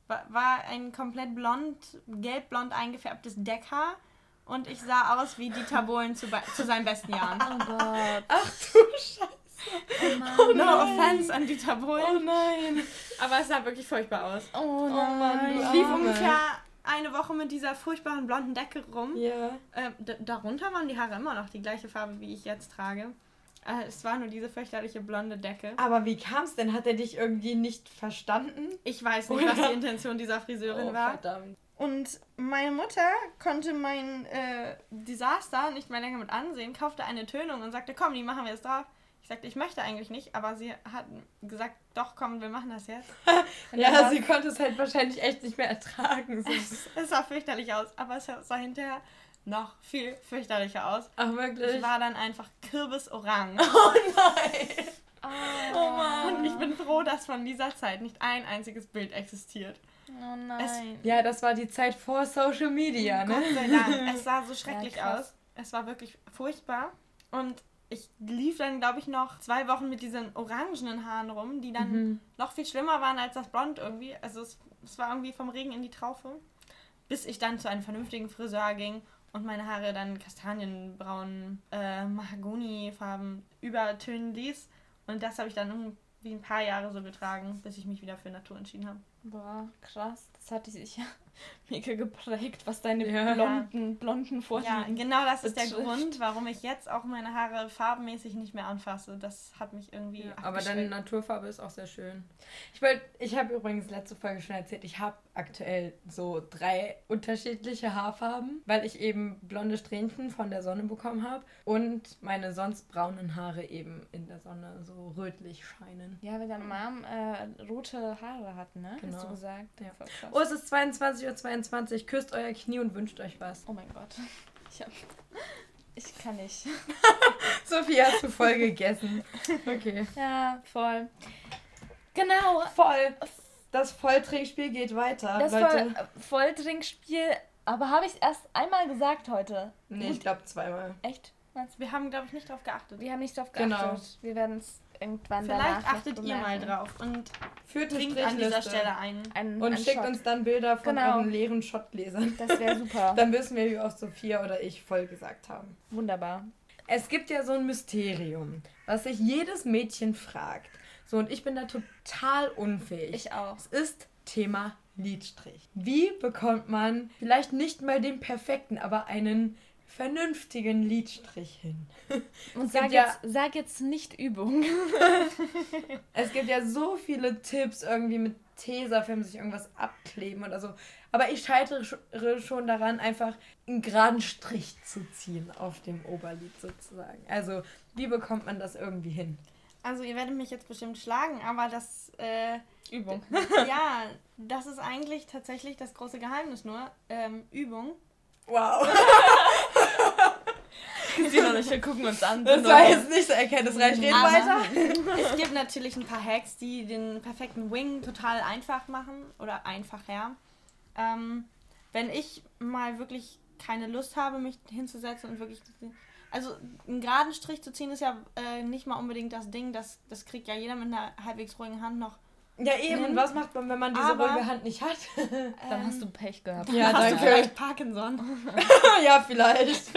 war, war ein komplett blond, gelbblond eingefärbtes Deckhaar. Und ich sah aus wie Dieter Bohlen zu, zu seinen besten Jahren. Oh Gott. Ach du Scheiße. Oh Mann. No offense an Dieter Oh Bohlen. nein. Aber es sah wirklich furchtbar aus. Oh Mann, nein. du Ich lief Arme. ungefähr eine Woche mit dieser furchtbaren blonden Decke rum. Ja. Ähm, d- darunter waren die Haare immer noch die gleiche Farbe, wie ich jetzt trage. Äh, es war nur diese fürchterliche blonde Decke. Aber wie kam es denn? Hat er dich irgendwie nicht verstanden? Ich weiß nicht, was die *laughs* Intention dieser Friseurin war. Oh, verdammt. Und meine Mutter konnte mein äh, Desaster nicht mehr länger mit ansehen, kaufte eine Tönung und sagte, komm, die machen wir jetzt drauf. Ich sagte, ich möchte eigentlich nicht, aber sie hat gesagt, doch, komm, wir machen das jetzt. *laughs* ja, sie konnte es halt wahrscheinlich echt nicht mehr ertragen. es, *laughs* es sah fürchterlich aus, aber es sah hinterher noch viel fürchterlicher aus. Ach, wirklich? Ich war dann einfach kürbisorange. *laughs* Oh nein! Oh, oh Mann. Und ich bin froh, dass von dieser Zeit nicht ein einziges Bild existiert. Oh nein. Es, ja, das war die Zeit vor Social Media, ne? Gott sei Dank. *laughs* Es sah so schrecklich ja, aus. Es war wirklich furchtbar. Und ich lief dann, glaube ich, noch zwei Wochen mit diesen orangenen Haaren rum, die dann mhm. noch viel schlimmer waren als das Blond irgendwie. Also es, es war irgendwie vom Regen in die Traufe. Bis ich dann zu einem vernünftigen Friseur ging und meine Haare dann kastanienbraun, äh, Mahagoni-Farben übertönen ließ. Und das habe ich dann irgendwie ein paar Jahre so getragen, bis ich mich wieder für Natur entschieden habe. Boah, krass. Das hatte sich ja mega geprägt, was deine ja. blonden, blonden Vorlieben Ja, genau das ist der Grund, warum ich jetzt auch meine Haare farbenmäßig nicht mehr anfasse. Das hat mich irgendwie. Ja, aber deine Naturfarbe ist auch sehr schön. Ich wollte, ich habe übrigens letzte Folge schon erzählt, ich habe aktuell so drei unterschiedliche Haarfarben, weil ich eben blonde Strähnchen von der Sonne bekommen habe und meine sonst braunen Haare eben in der Sonne so rötlich scheinen. Ja, weil deine Mom äh, rote Haare hat, ne? Genau. Hast du gesagt? Ja. Oh, es ist 22.22 Uhr. 22. Küsst euer Knie und wünscht euch was. Oh mein Gott. Ich hab... Ich kann nicht. *laughs* Sophie hat zu voll gegessen. Okay. Ja, voll. Genau. Voll das Volltrinkspiel geht weiter. Das Leute. Volltrinkspiel, aber habe ich es erst einmal gesagt heute? Nee, ich glaube zweimal. Echt? Wir haben, glaube ich, nicht drauf geachtet. Wir haben nicht drauf geachtet. Genau. Wir werden es irgendwann Vielleicht achtet ihr mal drauf und führt trinkt an dieser Stelle ein. ein und ein schickt Shot. uns dann Bilder von genau. euren leeren Shotgläsern. Das wäre *laughs* super. dann wissen wir, wie oft Sophia oder ich voll gesagt haben. Wunderbar. Es gibt ja so ein Mysterium, was sich jedes Mädchen fragt. So, und ich bin da total unfähig. Ich auch. Es ist Thema Lidstrich. Wie bekommt man vielleicht nicht mal den perfekten, aber einen vernünftigen Lidstrich hin? *laughs* Und sag, ja, jetzt, sag jetzt nicht Übung. *laughs* es gibt ja so viele Tipps, irgendwie mit Tesafilm sich irgendwas abkleben oder so. Aber ich scheitere schon daran, einfach einen geraden Strich zu ziehen auf dem Oberlid sozusagen. Also, wie bekommt man das irgendwie hin? Also ihr werdet mich jetzt bestimmt schlagen, aber das äh, Übung. *laughs* ja, das ist eigentlich tatsächlich das große Geheimnis nur. Ähm, Übung. Wow. Noch nicht, wir gucken uns an. Das war jetzt nicht so erkenntnisreich. Reden weiter. es gibt natürlich ein paar Hacks, die den perfekten Wing total einfach machen oder einfacher. Ähm, wenn ich mal wirklich keine Lust habe, mich hinzusetzen und wirklich also einen geraden Strich zu ziehen ist ja äh, nicht mal unbedingt das Ding, das, das kriegt ja jeder mit einer halbwegs ruhigen Hand noch. Ja, eben. Hin. Was macht man, wenn man diese Aber, ruhige Hand nicht hat? Dann hast du Pech gehabt. Ja, hast danke. du vielleicht Parkinson. *laughs* ja, vielleicht.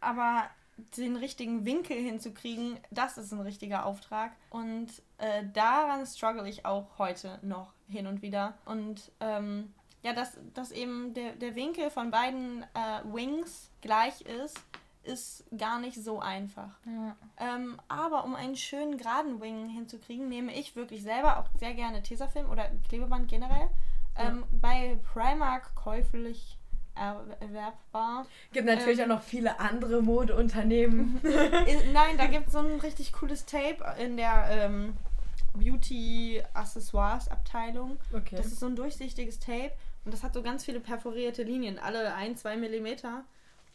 Aber den richtigen Winkel hinzukriegen, das ist ein richtiger Auftrag. Und äh, daran struggle ich auch heute noch hin und wieder. Und ähm, ja, dass, dass eben der, der Winkel von beiden äh, Wings gleich ist, ist gar nicht so einfach. Ja. Ähm, aber um einen schönen geraden Wing hinzukriegen, nehme ich wirklich selber auch sehr gerne Tesafilm oder Klebeband generell. Ähm, ja. Bei Primark käuflich erwerbbar. Gibt natürlich ähm, auch noch viele andere Modeunternehmen. *laughs* Nein, da gibt es so ein richtig cooles Tape in der ähm, Beauty Accessoires Abteilung. Okay. Das ist so ein durchsichtiges Tape und das hat so ganz viele perforierte Linien, alle ein, zwei Millimeter.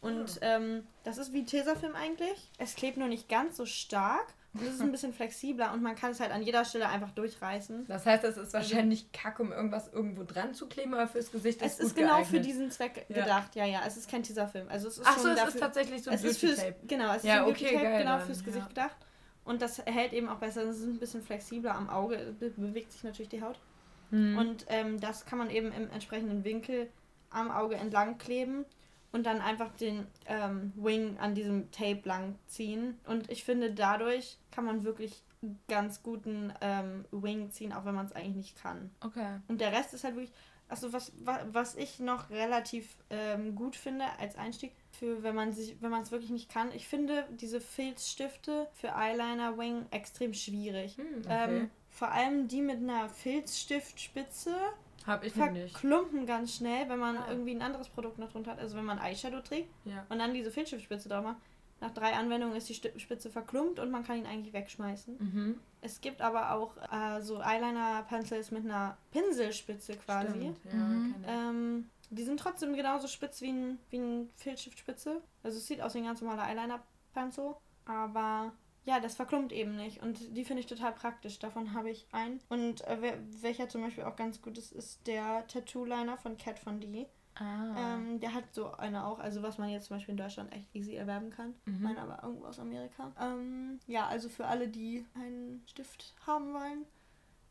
Und ähm, das ist wie Tesafilm eigentlich. Es klebt nur nicht ganz so stark. Es ist ein bisschen flexibler und man kann es halt an jeder Stelle einfach durchreißen. Das heißt, es ist also wahrscheinlich kack, um irgendwas irgendwo dran zu kleben, aber fürs Gesicht ist es. Es ist genau geeignet. für diesen Zweck ja. gedacht, ja, ja. Es ist kein Tesafilm. Also es ist Ach so, es dafür, ist tatsächlich so ein Beauty-Tape. Genau, es ist ja, ein Beauty-Tape okay, genau fürs Gesicht ja. gedacht. Und das hält eben auch besser. Es ist ein bisschen flexibler am Auge, be bewegt sich natürlich die Haut. Hm. Und ähm, das kann man eben im entsprechenden Winkel am Auge entlang kleben und dann einfach den ähm, Wing an diesem Tape lang ziehen. Und ich finde, dadurch kann man wirklich ganz guten ähm, Wing ziehen, auch wenn man es eigentlich nicht kann. Okay. Und der Rest ist halt wirklich, also was, was ich noch relativ ähm, gut finde als Einstieg, für wenn man sich, wenn man es wirklich nicht kann, ich finde diese Filzstifte für Eyeliner Wing extrem schwierig. Hm, okay. ähm, vor allem die mit einer Filzstiftspitze hab ich verklumpen nicht. ganz schnell, wenn man ah. irgendwie ein anderes Produkt noch drunter hat. Also wenn man Eyeshadow trägt ja. und dann diese Filzstiftspitze drauf macht. nach drei Anwendungen ist die Spitze verklumpt und man kann ihn eigentlich wegschmeißen. Mhm. Es gibt aber auch äh, so Eyeliner-Pencils mit einer Pinselspitze quasi. Stimmt, ja, mhm. ähm, die sind trotzdem genauso spitz wie ein, wie ein Filzstiftspitze. Also es sieht aus wie ein ganz normaler Eyeliner-Pencil. Aber ja, das verklumpt eben nicht. Und die finde ich total praktisch. Davon habe ich einen. Und äh, welcher zum Beispiel auch ganz gut ist, ist der Tattoo-Liner von Cat Von D. Ah. Ähm, der hat so eine auch, also was man jetzt zum Beispiel in Deutschland echt easy erwerben kann. Mhm. Meine aber irgendwo aus Amerika. Ähm, ja, also für alle, die einen Stift haben wollen.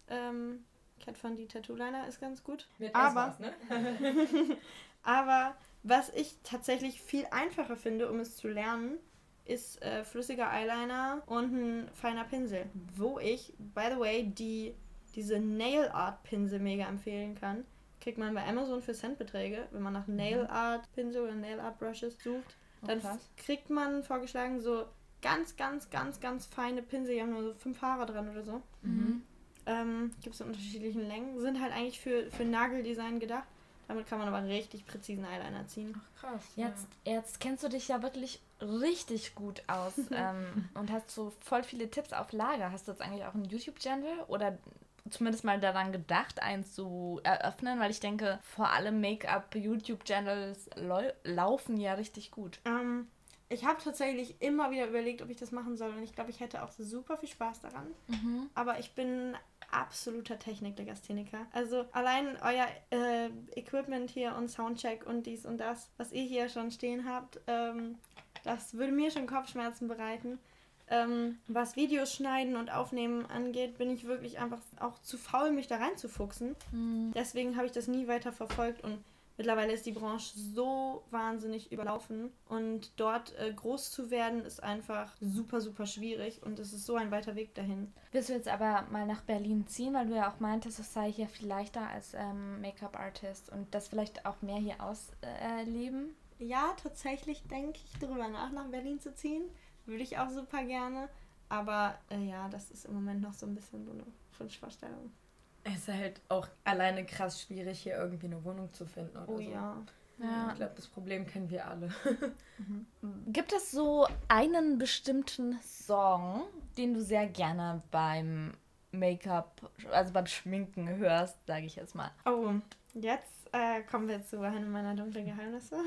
Ähm, Cat Von D Tattoo Liner ist ganz gut. Mit aber, was, ne? *laughs* aber was ich tatsächlich viel einfacher finde, um es zu lernen, ist äh, flüssiger Eyeliner und ein feiner Pinsel. Wo ich, by the way, die, diese Nail Art Pinsel mega empfehlen kann. Kriegt man bei Amazon für Centbeträge, wenn man nach Nail mhm. Art Pinsel oder Nail Art Brushes sucht. Oh, dann oh, kriegt man vorgeschlagen so ganz, ganz, ganz, ganz feine Pinsel. Die haben nur so fünf Haare dran oder so. Mhm. Ähm, Gibt es in unterschiedlichen Längen. Sind halt eigentlich für, für Nageldesign gedacht. Damit kann man aber richtig präzisen Eyeliner ziehen. Ach krass. Jetzt, ja. jetzt kennst du dich ja wirklich richtig gut aus *laughs* ähm, und hast so voll viele Tipps auf Lager. Hast du jetzt eigentlich auch einen YouTube-Channel oder zumindest mal daran gedacht, einen zu eröffnen? Weil ich denke, vor allem Make-up-YouTube-Channels laufen ja richtig gut. Ähm, ich habe tatsächlich immer wieder überlegt, ob ich das machen soll und ich glaube, ich hätte auch super viel Spaß daran. Mhm. Aber ich bin absoluter Technik-Legastheniker. Also allein euer äh, Equipment hier und Soundcheck und dies und das, was ihr hier schon stehen habt, ähm, das würde mir schon Kopfschmerzen bereiten. Ähm, was Videos schneiden und aufnehmen angeht, bin ich wirklich einfach auch zu faul, mich da reinzufuchsen. Mhm. Deswegen habe ich das nie weiter verfolgt und Mittlerweile ist die Branche so wahnsinnig überlaufen und dort äh, groß zu werden ist einfach super, super schwierig und es ist so ein weiter Weg dahin. Willst du jetzt aber mal nach Berlin ziehen, weil du ja auch meintest, es sei hier viel leichter als ähm, Make-up-Artist und das vielleicht auch mehr hier ausleben? Äh, ja, tatsächlich denke ich darüber nach, nach Berlin zu ziehen. Würde ich auch super gerne. Aber äh, ja, das ist im Moment noch so ein bisschen so eine Wunschvorstellung. Es ist halt auch alleine krass schwierig, hier irgendwie eine Wohnung zu finden. Oder oh so. ja. Ja. Ich glaube, das Problem kennen wir alle. *laughs* mhm. Gibt es so einen bestimmten Song, den du sehr gerne beim Make-up, also beim Schminken hörst, sage ich jetzt mal? Oh, jetzt äh, kommen wir zu einem meiner dunklen Geheimnisse.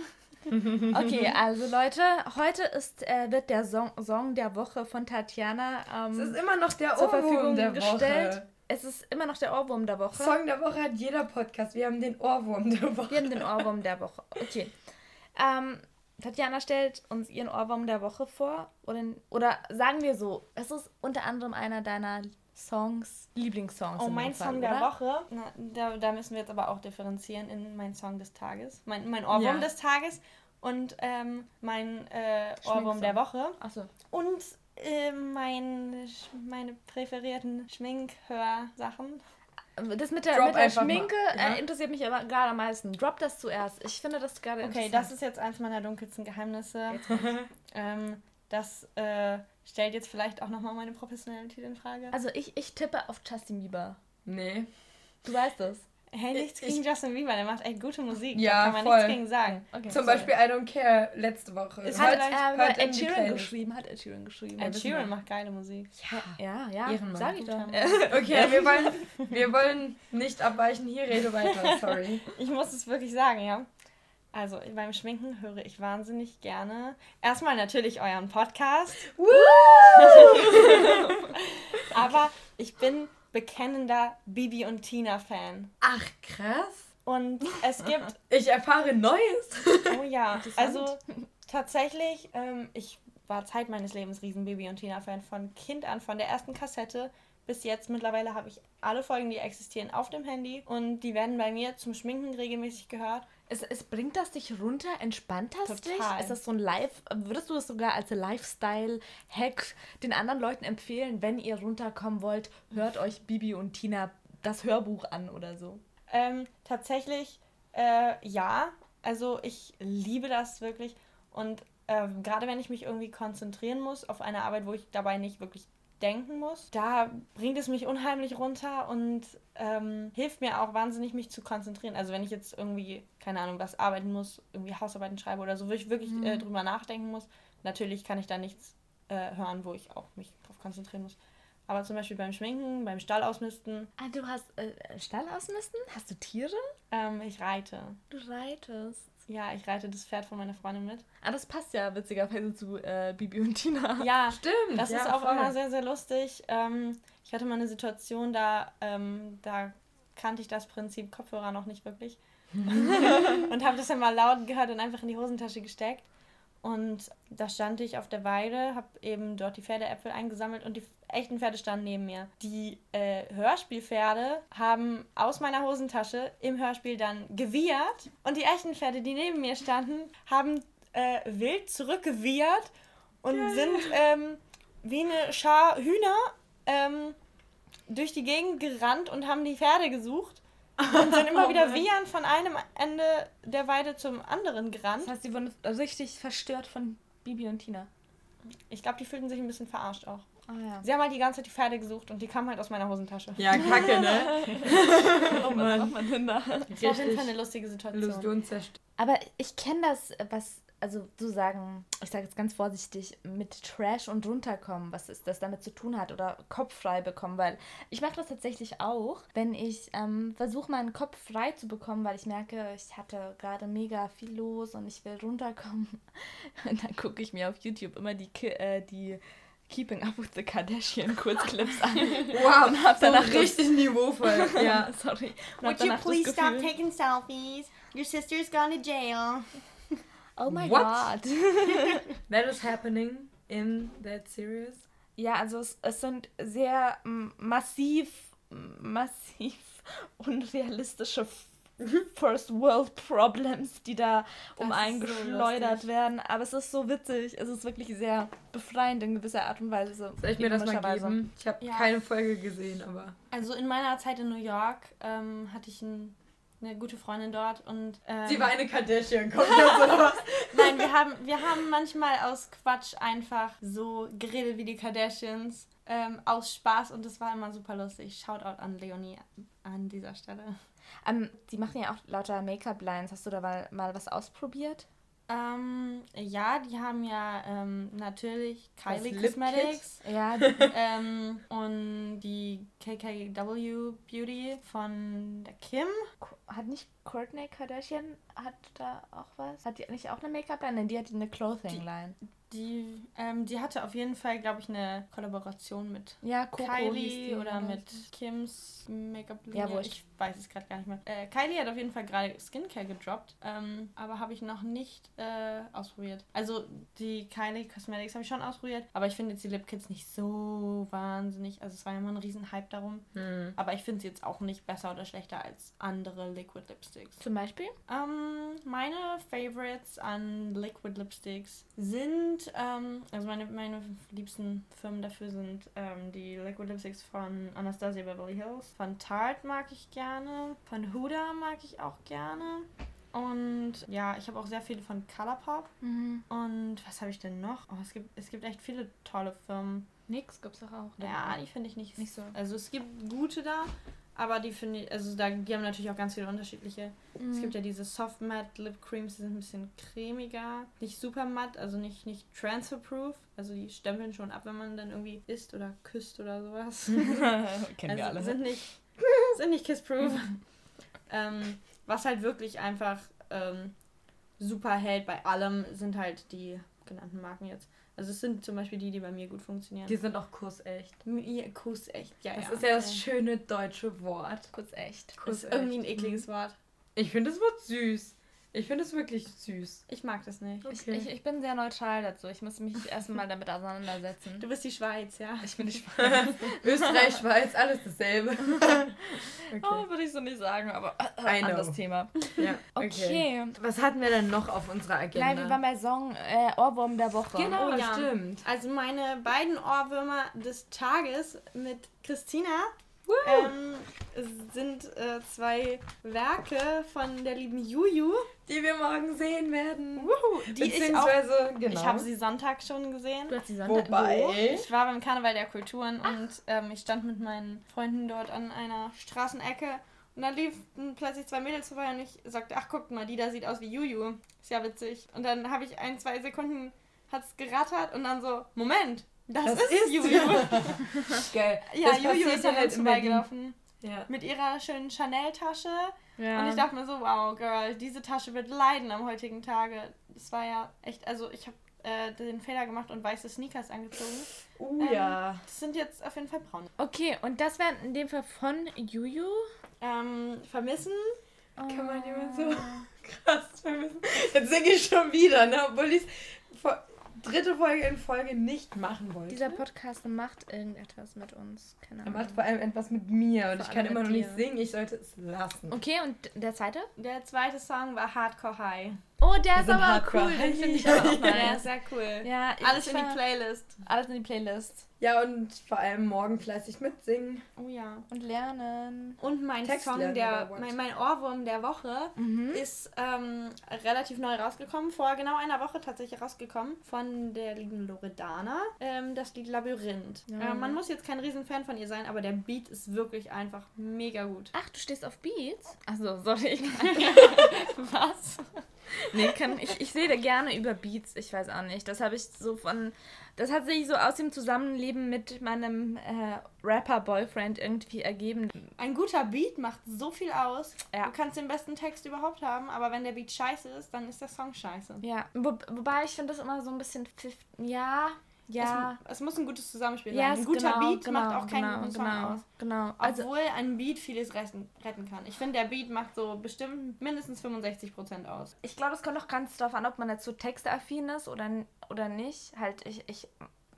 Okay, also Leute, heute ist, äh, wird der Song, Song der Woche von Tatjana ähm, es ist immer noch der zur Verfügung der gestellt. Woche. Es ist immer noch der Ohrwurm der Woche. Song der Woche hat jeder Podcast. Wir haben den Ohrwurm der Woche. Wir haben den Ohrwurm der Woche. Okay. Ähm, Tatjana stellt uns ihren Ohrwurm der Woche vor. Oder, oder sagen wir so, es ist unter anderem einer deiner Songs, Lieblingssongs. Oh, mein Fall, Song der Woche. Na, da, da müssen wir jetzt aber auch differenzieren in mein Song des Tages. Mein, mein Ohrwurm ja. des Tages und ähm, mein äh, Ohrwurm der Woche. Achso. Und äh, mein, meine präferierten Schminkhörsachen. Das mit der, mit der Schminke ja. äh, interessiert mich aber gerade am meisten. Drop das zuerst. Ich finde das gerade Okay, das ist jetzt eins meiner dunkelsten Geheimnisse. *laughs* ähm, das äh, stellt jetzt vielleicht auch nochmal meine Professionalität in Frage. Also ich, ich tippe auf Justin Bieber. Nee. Du weißt das. Hey, nichts gegen ich, Justin Bieber, der macht echt gute Musik. Ja, da kann man voll. nichts gegen sagen. Okay, Zum sorry. Beispiel I Don't Care letzte Woche. Ist hat, äh, hat Ed Sheeran geschrieben, hat Ed Sheeran geschrieben. Ed Sheeran macht geile Musik. Ja, ja, ja sag ich doch. *laughs* okay, wir wollen, wir wollen nicht abweichen. Hier rede weiter, sorry. Ich muss es wirklich sagen, ja. Also beim Schminken höre ich wahnsinnig gerne. Erstmal natürlich euren Podcast. *laughs* Aber ich bin bekennender Bibi und Tina Fan. Ach, krass. Und es gibt. *laughs* Ich erfahre Neues. Oh ja, also tatsächlich, ähm, ich war Zeit meines Lebens riesen Bibi und Tina Fan von Kind an, von der ersten Kassette bis jetzt. Mittlerweile habe ich alle Folgen, die existieren, auf dem Handy und die werden bei mir zum Schminken regelmäßig gehört. Es, es bringt das dich runter, entspannt das Total. dich? Ist das so ein Live, würdest du das sogar als Lifestyle-Hack den anderen Leuten empfehlen, wenn ihr runterkommen wollt, hört euch Bibi und Tina das Hörbuch an oder so? Ähm, tatsächlich, äh, ja. Also ich liebe das wirklich und äh, gerade wenn ich mich irgendwie konzentrieren muss auf eine Arbeit, wo ich dabei nicht wirklich denken muss. Da bringt es mich unheimlich runter und ähm, hilft mir auch wahnsinnig, mich zu konzentrieren. Also wenn ich jetzt irgendwie, keine Ahnung, was arbeiten muss, irgendwie Hausarbeiten schreibe oder so, wo ich wirklich mhm. äh, drüber nachdenken muss, natürlich kann ich da nichts äh, hören, wo ich auch mich drauf konzentrieren muss. Aber zum Beispiel beim Schminken, beim Stall ausmisten. Ah, du hast äh, Stall ausmisten? Hast du Tiere? Ähm, ich reite. Du reitest. Ja, ich reite das Pferd von meiner Freundin mit. Ah, das passt ja witzigerweise zu äh, Bibi und Tina. Ja, *laughs* Stimmt. das ja, ist auch voll. immer sehr, sehr lustig. Ähm, ich hatte mal eine Situation, da, ähm, da kannte ich das Prinzip Kopfhörer noch nicht wirklich. *laughs* und habe das dann mal laut gehört und einfach in die Hosentasche gesteckt. Und da stand ich auf der Weide, habe eben dort die Pferdeäpfel eingesammelt und die echten Pferde standen neben mir. Die äh, Hörspielpferde haben aus meiner Hosentasche im Hörspiel dann gewiehert und die echten Pferde, die neben mir standen, haben äh, wild zurückgewiehert und sind ähm, wie eine Schar Hühner ähm, durch die Gegend gerannt und haben die Pferde gesucht. Und sind immer *laughs* Oh wieder wiehern von einem Ende der Weide zum anderen gerannt. Das heißt, sie wurden richtig verstört von Bibi und Tina. Ich glaube, die fühlten sich ein bisschen verarscht auch. Ah ja. Sie haben halt die ganze Zeit die Pferde gesucht und die kamen halt aus meiner Hosentasche. Ja, kacke, ne? *laughs* Oh, was macht man denn da? Das war auf jeden Fall eine lustige Situation. Illusion zerstört. Aber ich kenne das, was, also so sagen, ich sage jetzt ganz vorsichtig, mit Trash und runterkommen, was ist das damit zu tun hat oder Kopf frei bekommen, weil ich mache das tatsächlich auch, wenn ich ähm, versuche, meinen Kopf frei zu bekommen, weil ich merke, ich hatte gerade mega viel los und ich will runterkommen. *laughs* Und dann gucke ich mir auf YouTube immer die, äh, die Keeping Up with the Kardashian Kurzclips an. *laughs* Wow, Und hab so danach richtig niveauvoll. *laughs* Ja. sorry. Und hab danach das Gefühl, taking selfies? Your sister's gone to jail. *laughs* Oh my What? god. That is happening in that series. Ja, also es, es sind sehr massiv, massiv unrealistische First World Problems, die da um Das einen so geschleudert lustig. werden. Aber es ist so witzig. Es ist wirklich sehr befreiend in gewisser Art und Weise. Soll ich mir das mal geben? Ich habe Ja. keine Folge gesehen, aber. Also in meiner Zeit in New York ähm, hatte ich ein, eine gute Freundin dort und ähm, Sie war eine Kardashian, kommt oder was? *laughs* Nein, wir haben, wir haben manchmal aus Quatsch einfach so geredet wie die Kardashians. Ähm, aus Spaß und das war immer super lustig. Shoutout an Leonie an dieser Stelle. Ähm, die machen ja auch lauter Make-up-Lines. Hast du da mal, mal was ausprobiert? Ähm, ja, die haben ja ähm, natürlich Kylie Lip Cosmetics Ja, *laughs* ähm, und die KKW Beauty von der Kim. hat nicht Courtney Kardashian hat da auch was? Hat die nicht auch eine Make-up-Line? Nein, die hat eine Clothing-Line. Die, ähm, die hatte auf jeden Fall, glaube ich, eine Kollaboration mit Ja, Coco Kylie die oder mit. Kims Make-up Ja, wurscht. Ich weiß es gerade gar nicht mehr. Äh, Kylie hat auf jeden Fall gerade Skincare gedroppt, ähm, aber habe ich noch nicht äh, ausprobiert. Also die Kylie Cosmetics habe ich schon ausprobiert, aber ich finde jetzt die Lip Kits nicht so wahnsinnig. Also es war ja immer ein riesen Hype darum. Hm. Aber ich finde sie jetzt auch nicht besser oder schlechter als andere Liquid Lipsticks. Zum Beispiel? Ähm, meine Favorites an Liquid Lipsticks sind, ähm, also meine, meine liebsten Firmen dafür sind ähm, die Liquid Lipsticks von Anastasia Beverly Hills. Von Tarte mag ich gerne. Von Huda mag ich auch gerne. Und ja, ich habe auch sehr viele von Colourpop. Mhm. Und was habe ich denn noch? Oh, es gibt, es gibt echt viele tolle Firmen. Nix gibt's doch auch. Ja, die finde ich nicht, Nicht so. Also es gibt gute da, aber die finde ich, also da, die haben natürlich auch ganz viele unterschiedliche. Mhm. Es gibt ja diese Soft Matte Lip Creams, die sind ein bisschen cremiger. Nicht super matt, also nicht, nicht transfer-proof. Also die stempeln schon ab, wenn man dann irgendwie isst oder küsst oder sowas. *laughs* Kennen wir *laughs* also alle. sind nicht, sind nicht kiss-proof. *laughs* ähm, was halt wirklich einfach ähm, super hält bei allem, sind halt die genannten Marken jetzt. Also es sind zum Beispiel die, die bei mir gut funktionieren. Die sind auch kussecht. Ja, Kuss echt, ja, Das ja. ist ja das schöne deutsche Wort. Kurz echt. Das ist irgendwie ein ekliges Wort. Ich finde das Wort süß. Ich finde es wirklich süß. Ich mag das nicht. Ich, ich, ich bin sehr neutral dazu. Ich muss mich erstmal damit auseinandersetzen. Du bist die Schweiz, ja. Ich bin nicht *laughs* Schweiz. Österreich, Schweiz, alles dasselbe. *laughs* Oh, Okay. würde ich so nicht sagen, aber äh, know. anderes Thema. Ja, Okay. Was hatten wir denn noch auf unserer Agenda? Nein, wir waren bei Song äh, Ohrwurm der Woche. Genau, Oh, ja. stimmt. Also meine beiden Ohrwürmer des Tages mit Christina ähm, sind äh, zwei Werke von der lieben Juju, Die wir morgen sehen werden. Wuhu, die ich auch. Beziehungsweise, genau. Ich habe sie Sonntag schon gesehen. Du hast die Sonntag. Wobei. Ich war beim Karneval der Kulturen und ähm, ich stand mit meinen Freunden dort an einer Straßenecke und da liefen plötzlich zwei Mädels vorbei und ich sagte, ach guck mal, die da sieht aus wie Juju. Ist ja witzig. Und dann habe ich ein, zwei Sekunden hat es gerattert und dann so, Moment, das, Das ist, ist- Juju. *laughs* Geil. ja, Das Juju ist an halt vorbeigelaufen. Ja. Mit ihrer schönen Chanel-Tasche. Ja. Und ich dachte mir so, wow, Girl, diese Tasche wird leiden am heutigen Tage. Das war ja echt, also ich habe äh, den Fehler gemacht und weiße Sneakers angezogen. Uh, Ähm, ja. Das sind jetzt auf jeden Fall braun. okay, und das wäre in dem Fall von Juju. Ähm, vermissen? Kann man immer so *laughs* krass vermissen. Jetzt singe ich schon wieder, ne? Obwohl ich es dritte Folge in Folge nicht machen wollte. Dieser Podcast macht irgendetwas mit uns. Keine er Ahnung. macht vor allem etwas mit mir und Vor ich kann immer noch mit nicht dir. singen. Ich sollte es lassen. Okay, und der zweite? Der zweite Song war Hardcore High. Oh, der ist aber hardcore. cool. Den finde ich aber *laughs* auch Ja, nice. sehr cool. Ja, Alles in die Playlist. Alles in die Playlist. Ja, und vor allem morgen fleißig mitsingen. Oh ja. Und lernen. Und mein Text Song, lernen der, mein, mein Ohrwurm der Woche Mhm. ist ähm, relativ neu rausgekommen, vor genau einer Woche tatsächlich rausgekommen, von der lieben Loredana, ähm, das Lied Labyrinth. Ja. Äh, man muss jetzt kein Riesenfan von ihr sein, aber der Beat ist wirklich einfach mega gut. Ach, du stehst auf Beats? Achso, sorry. *laughs* *laughs* Was? Nee, kann, ich, ich rede gerne über Beats, ich weiß auch nicht. Das habe ich so von. Das hat sich so aus dem Zusammenleben mit meinem äh, Rapper-Boyfriend irgendwie ergeben. Ein guter Beat macht so viel aus. Ja. Du kannst den besten Text überhaupt haben, aber wenn der Beat scheiße ist, dann ist der Song scheiße. Ja, wo, wobei ich finde das immer so ein bisschen. Ja, ja. Es, es muss ein gutes Zusammenspiel ja, sein. es- Ein guter genau, Beat macht genau, auch keinen genau, guten Song genau, aus. Genau. Also, Obwohl ein Beat vieles retten, retten kann. Ich finde, der Beat macht so bestimmt mindestens 65% aus. ich glaube, es kommt auch ganz darauf an, ob man jetzt so textaffin ist oder, oder nicht. Halt, ich, ich,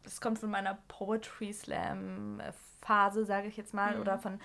das kommt von meiner Poetry Slam Phase, sage ich jetzt mal, Mhm. oder von,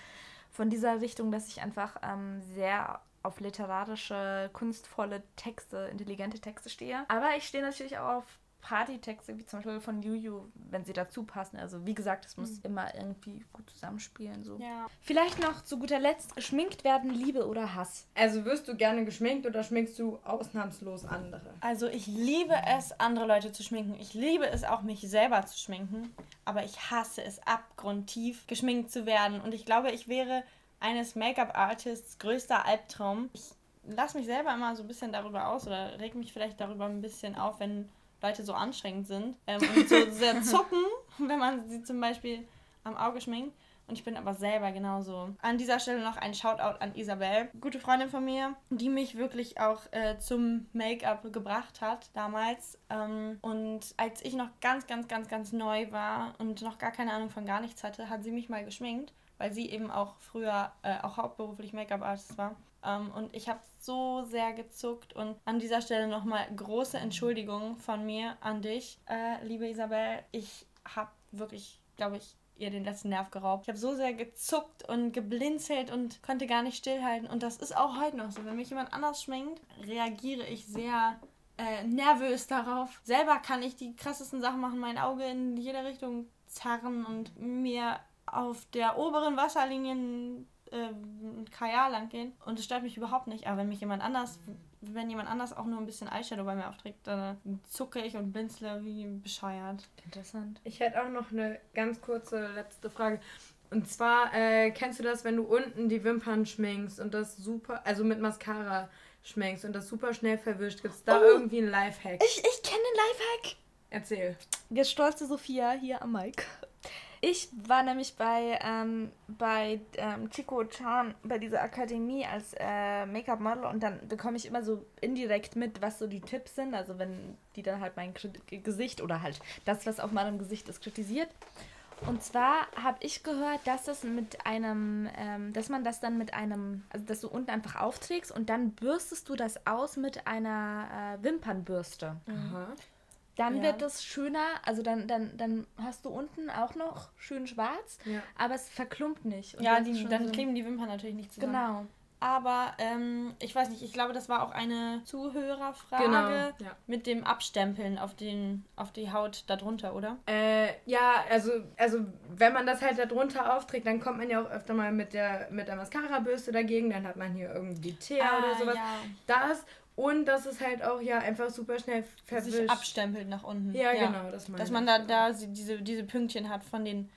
von dieser Richtung, dass ich einfach ähm, sehr auf literarische, kunstvolle Texte, intelligente Texte stehe. Aber ich stehe natürlich auch auf Partytexte, wie zum Beispiel von Juju, wenn sie dazu passen. Also wie gesagt, es muss immer irgendwie gut zusammenspielen. So. Ja. Vielleicht noch zu guter Letzt geschminkt werden, Liebe oder Hass. Also wirst du gerne geschminkt oder schminkst du ausnahmslos andere? Also ich liebe es, andere Leute zu schminken. Ich liebe es auch, mich selber zu schminken. Aber ich hasse es abgrundtief, geschminkt zu werden. Und ich glaube, ich wäre eines Make-up-Artists größter Albtraum. Ich lasse mich selber immer so ein bisschen darüber aus oder reg mich vielleicht darüber ein bisschen auf, wenn Leute so anstrengend sind ähm, und so *laughs* sehr zucken, wenn man sie zum Beispiel am Auge schminkt. Und ich bin aber selber genauso. An dieser Stelle noch ein Shoutout an Isabel, gute Freundin von mir, die mich wirklich auch äh, zum Make-up gebracht hat damals. Ähm, und als ich noch ganz, ganz, ganz, ganz neu war und noch gar keine Ahnung von gar nichts hatte, hat sie mich mal geschminkt, weil sie eben auch früher äh, auch hauptberuflich Make-up-Artist war. Ähm, und ich habe so sehr gezuckt. Und an dieser Stelle nochmal große Entschuldigung von mir an dich, äh, liebe Isabel. Ich habe wirklich, glaube ich, ihr den letzten Nerv geraubt. Ich habe so sehr gezuckt und geblinzelt und konnte gar nicht stillhalten. Und das ist auch heute noch so. Wenn mich jemand anders schminkt, reagiere ich sehr äh, nervös darauf. Selber kann ich die krassesten Sachen machen, mein Auge in jede Richtung zerren und mir auf der oberen Wasserlinie äh, ein Kajal lang gehen. Und es stört mich überhaupt nicht. Aber wenn mich jemand anders, wenn jemand anders auch nur ein bisschen Eyeshadow bei mir aufträgt, dann zucke ich und blinzle wie bescheuert. Interessant. Ich hätte auch noch eine ganz kurze letzte Frage. Und zwar, äh, kennst du das, wenn du unten die Wimpern schminkst und das super, also mit Mascara schminkst und das super schnell verwischt? Gibt es da Oh. irgendwie einen Lifehack? Ich, ich kenne den Lifehack. Erzähl. Jetzt stolze Sophia hier am Mike. Ich war nämlich bei, ähm, bei ähm, Chico Chan bei dieser Akademie als äh, Make-up-Model und dann bekomme ich immer so indirekt mit, was so die Tipps sind. Also wenn die dann halt mein Krit- Gesicht oder halt das, was auf meinem Gesicht ist, kritisiert. Und zwar habe ich gehört, dass es mit einem, ähm, dass man das dann mit einem, also dass du unten einfach aufträgst und dann bürstest du das aus mit einer äh, Wimpernbürste. Aha. Dann Ja. wird es schöner, also dann, dann, dann hast du unten auch noch schön schwarz, Ja. aber es verklumpt nicht. Und ja, das die, dann so- kleben die Wimpern natürlich nicht zusammen. Genau. Aber ähm, ich weiß nicht, ich glaube, das war auch eine Zuhörerfrage Genau. Ja. mit dem Abstempeln auf, den, auf die Haut darunter, oder? Äh, ja, also, also wenn man das halt da drunter aufträgt, dann kommt man ja auch öfter mal mit der, mit der Mascara-Bürste dagegen, dann hat man hier irgendwie Teer oder sowas. Ja. Das und das ist halt auch ja einfach super schnell verwischt. Sich abstempelt nach unten. ja, genau, das meine Dass man da, da diese, diese Pünktchen hat von den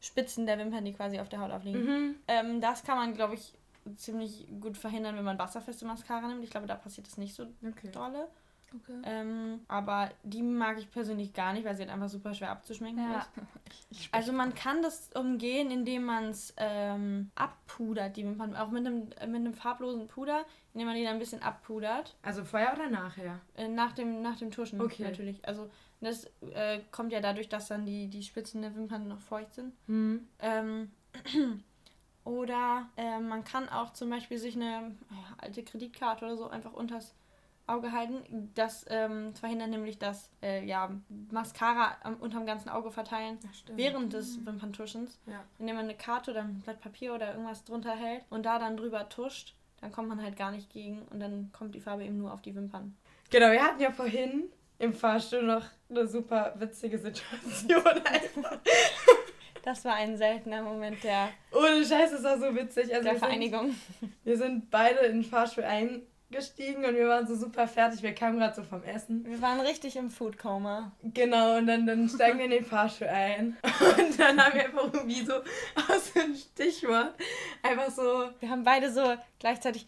Spitzen der Wimpern, die quasi auf der Haut aufliegen. Mhm. Ähm, das kann man, glaube ich, ziemlich gut verhindern, wenn man wasserfeste Mascara nimmt. Ich glaube, da passiert das nicht so Okay. dolle. Okay. Ähm, aber die mag ich persönlich gar nicht, weil sie halt einfach super schwer abzuschminken Ja. ist. *laughs* Also man kann das umgehen, indem man es ähm, abpudert, die Wimpern. Auch mit einem, äh, mit einem farblosen Puder, indem man die dann ein bisschen abpudert. Also vorher oder nachher? Äh, nach, dem, nach dem Tuschen Okay. natürlich. Also das äh, kommt ja dadurch, dass dann die, die Spitzen der Wimpern noch feucht sind. Hm. Ähm, *clears throat* oder äh, man kann auch zum Beispiel sich eine ja, alte Kreditkarte oder so einfach unters Auge halten. Das ähm, verhindert nämlich das äh, ja, Mascara am, unterm ganzen Auge verteilen während des Wimperntuschens. Ja. Indem man eine Karte oder ein Blatt Papier oder irgendwas drunter hält und da dann drüber tuscht, dann kommt man halt gar nicht gegen und dann kommt die Farbe eben nur auf die Wimpern. Genau, wir hatten ja vorhin im Fahrstuhl noch eine super witzige Situation. einfach. *laughs* Das war ein seltener Moment der, Ohne Scheiß, das war so witzig. Also der wir, sind, Vereinigung. wir sind beide in den Fahrstuhl eingestiegen und wir waren so super fertig. Wir kamen gerade so vom Essen. Wir waren richtig im Foodkoma. Genau, und dann, dann steigen wir in den Fahrstuhl ein. *laughs* Und dann haben wir einfach irgendwie so aus dem Stichwort einfach so Wir haben beide so gleichzeitig.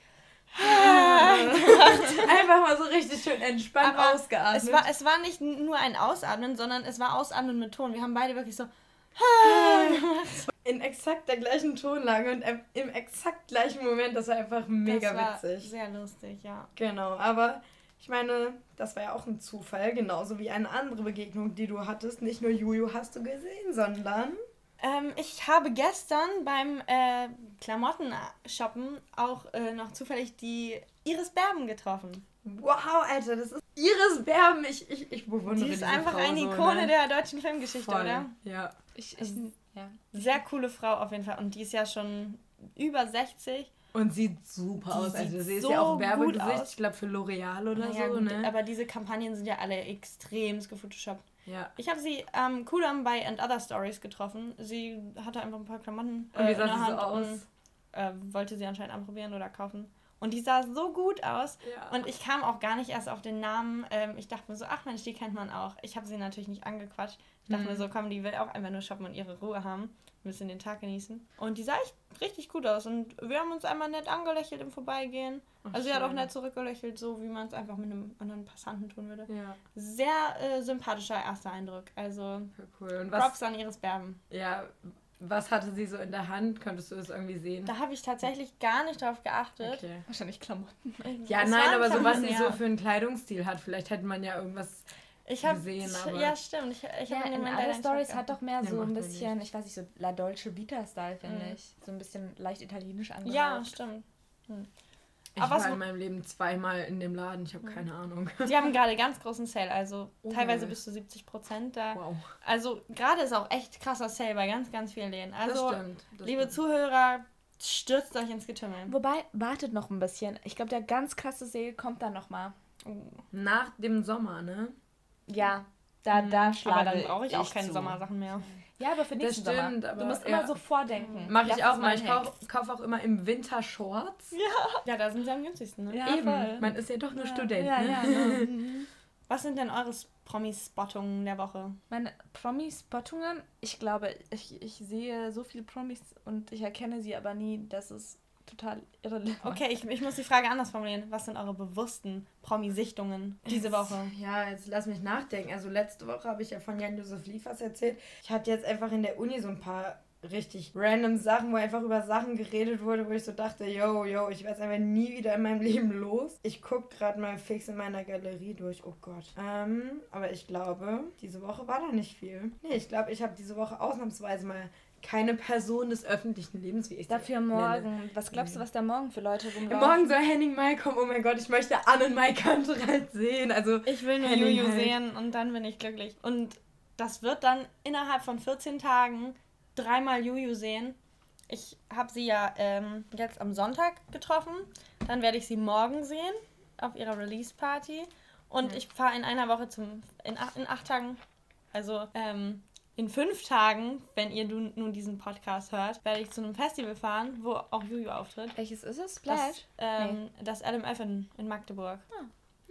*laughs* einfach mal so richtig schön entspannt Aber ausgeatmet. Es war, es war nicht nur ein Ausatmen, sondern es war Ausatmen mit Ton. Wir haben beide wirklich so. *laughs* in exakt der gleichen Tonlage und im- exakt gleichen Moment. Das war einfach mega das war witzig. Sehr lustig, ja. Genau, aber ich meine, das war ja auch ein Zufall, genauso wie eine andere Begegnung, die du hattest. Nicht nur Juju hast du gesehen, sondern Ähm, ich habe gestern beim äh, Klamotten-Shoppen auch äh, noch zufällig die Iris Berben getroffen. wow, Alter, das ist Iris Berben. Ich, ich, ich bewundere Die ist einfach Frau eine so, Ikone ne? der deutschen Filmgeschichte, Voll. oder? Ja. Ich, ich, Ist- ja. Sehr coole Frau auf jeden Fall. Und die ist ja schon über 60. Und sieht super Die aus. Also sie ist so ja auch Werbegesicht, ich glaube für L'Oreal oder Naja, so, gut, ne? Aber diese Kampagnen sind ja alle extrem gefotoshoppt. ja. Ich habe sie am Kudam bei And Other Stories getroffen. Sie hatte einfach ein paar Klamotten Und wie äh, sah in der sie so Hand aus? und äh, wollte sie anscheinend anprobieren oder kaufen. Und die sah so gut aus. Ja. Und ich kam auch gar nicht erst auf den Namen. Ähm, ich dachte mir so, ach Mensch, die kennt man auch. Ich habe sie natürlich nicht angequatscht. Ich dachte Mhm. mir so, komm, die will auch einfach nur shoppen und ihre Ruhe haben. Ein bisschen den Tag genießen. Und die sah echt richtig gut aus. Und wir haben uns einmal nett angelächelt im Vorbeigehen. Ach, also sie hat auch nett zurückgelächelt, so wie man es einfach mit einem anderen Passanten tun würde. Ja, Sehr äh, sympathischer erster Eindruck. Also cool. Und was, Props an Iris Berben. ja, was hatte sie so in der Hand? Könntest du das irgendwie sehen? Da habe ich tatsächlich gar nicht drauf geachtet. Okay. Wahrscheinlich Klamotten. Ja, Es nein, aber so was sie ja. so für einen Kleidungsstil hat. Vielleicht hätte man ja irgendwas. Ich habe gesehen, aber- Ja, stimmt. Ich, ich Ja, hab in nicht Stories hat doch mehr so ein bisschen, ich weiß nicht, so La Dolce Vita-Style, finde Mhm. ich. So ein bisschen leicht italienisch angehaucht. Ja, stimmt. Ich Aber war in meinem Leben zweimal in dem Laden. Ich habe keine Ahnung. Die haben *laughs* gerade ganz großen Sale, also Oh. teilweise bis zu 70 Prozent. Da, Wow. Also gerade ist auch echt krasser Sale bei ganz, ganz vielen Läden. Also, das stimmt. Das liebe stimmt. Zuhörer, stürzt euch ins Getümmel. Wobei, wartet noch ein bisschen. Ich glaube, der ganz krasse Sale kommt dann nochmal. Nach dem Sommer, ne? Ja, da, da Aber schlage dann brauche ich auch keine zu. Sommersachen mehr. Ja, aber für Das nächsten stimmt, Sommer. aber du musst ja. immer so vordenken. Mache Das ich auch mal. Ich kaufe kauf auch immer im Winter Shorts. Ja, da sind sie am günstigsten. Ne? Ja, Eben. voll. Man ist ja doch nur Ja, Student. ja, ne? ja, *laughs* genau. Was sind denn eure Promi-Spottungen der Woche? Meine Promi-Spottungen, ich glaube, ich, ich sehe so viele Promis und ich erkenne sie aber nie, dass es total irrelevant Okay, ich, ich muss die Frage anders formulieren. Was sind eure bewussten Promi-Sichtungen diese Woche? Ja, jetzt lass mich nachdenken. Also letzte Woche habe ich ja von Jan-Josef Liefers erzählt. Ich hatte jetzt einfach in der Uni so ein paar richtig random Sachen, wo einfach über Sachen geredet wurde, wo ich so dachte, yo, yo, ich werde es einfach nie wieder in meinem *laughs* Leben los. Ich gucke gerade mal fix in meiner Galerie durch. Oh Gott. Ähm, aber ich glaube, diese Woche war da nicht viel. Nee, ich glaube, ich habe diese Woche ausnahmsweise mal keine Person des öffentlichen Lebens, wie ich Dafür nenne. morgen. Was glaubst du, was da morgen für Leute rumlaufen? Morgen soll Henning Mai kommen. Oh mein Gott, ich möchte Anne und Mai Kantereit sehen. Also, Ich will nur Henning Juju halt. sehen und dann bin ich glücklich. Und das wird dann innerhalb von 14 Tagen dreimal Juju sehen. Ich habe sie ja ähm, jetzt am Sonntag getroffen. Dann werde ich sie morgen sehen auf ihrer Release-Party. Und Ja. ich fahre in einer Woche zum. In acht, in acht Tagen. Also ähm, in fünf Tagen, wenn ihr nun, nun diesen Podcast hört, werde ich zu einem Festival fahren, wo auch Juju auftritt. Welches ist es? Das, Splash? ähm, das LMF in, in Magdeburg. Ah.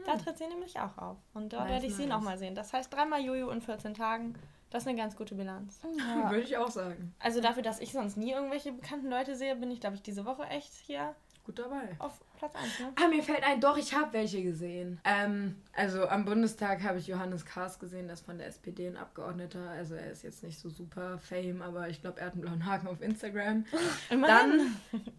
Da tritt sie nämlich auch auf. Und dort Nice, werde ich sie nice. nochmal sehen. Das heißt dreimal Juju in 14 Tagen. Das ist eine ganz gute Bilanz. Ja. *laughs* würde ich auch sagen. Also dafür, dass ich sonst nie irgendwelche bekannten Leute sehe, bin ich, glaube ich, diese Woche echt hier gut dabei. Auf Platz 1, ne? Ah, mir fällt ein, doch, ich habe welche gesehen. Ähm, also am Bundestag habe ich Johannes Kahrs gesehen, das von der SPD ein Abgeordneter. Also er ist jetzt nicht so super fame, aber ich glaube, er hat einen blauen Haken auf Instagram. *laughs* dann,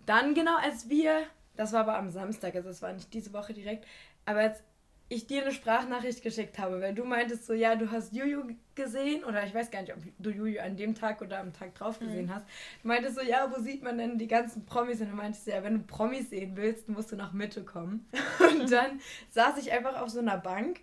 dann genau als wir, das war aber am Samstag, also das war nicht diese Woche direkt, aber als ich dir eine Sprachnachricht geschickt habe, weil du meintest so, ja, du hast Juju gesehen oder ich weiß gar nicht, ob du Juju an dem Tag oder am Tag drauf gesehen mhm. hast. Du meintest so, ja, wo sieht man denn die ganzen Promis? Und du meintest ja, wenn du Promis sehen willst, musst du nach Mitte kommen. *laughs* Und dann saß ich einfach auf so einer Bank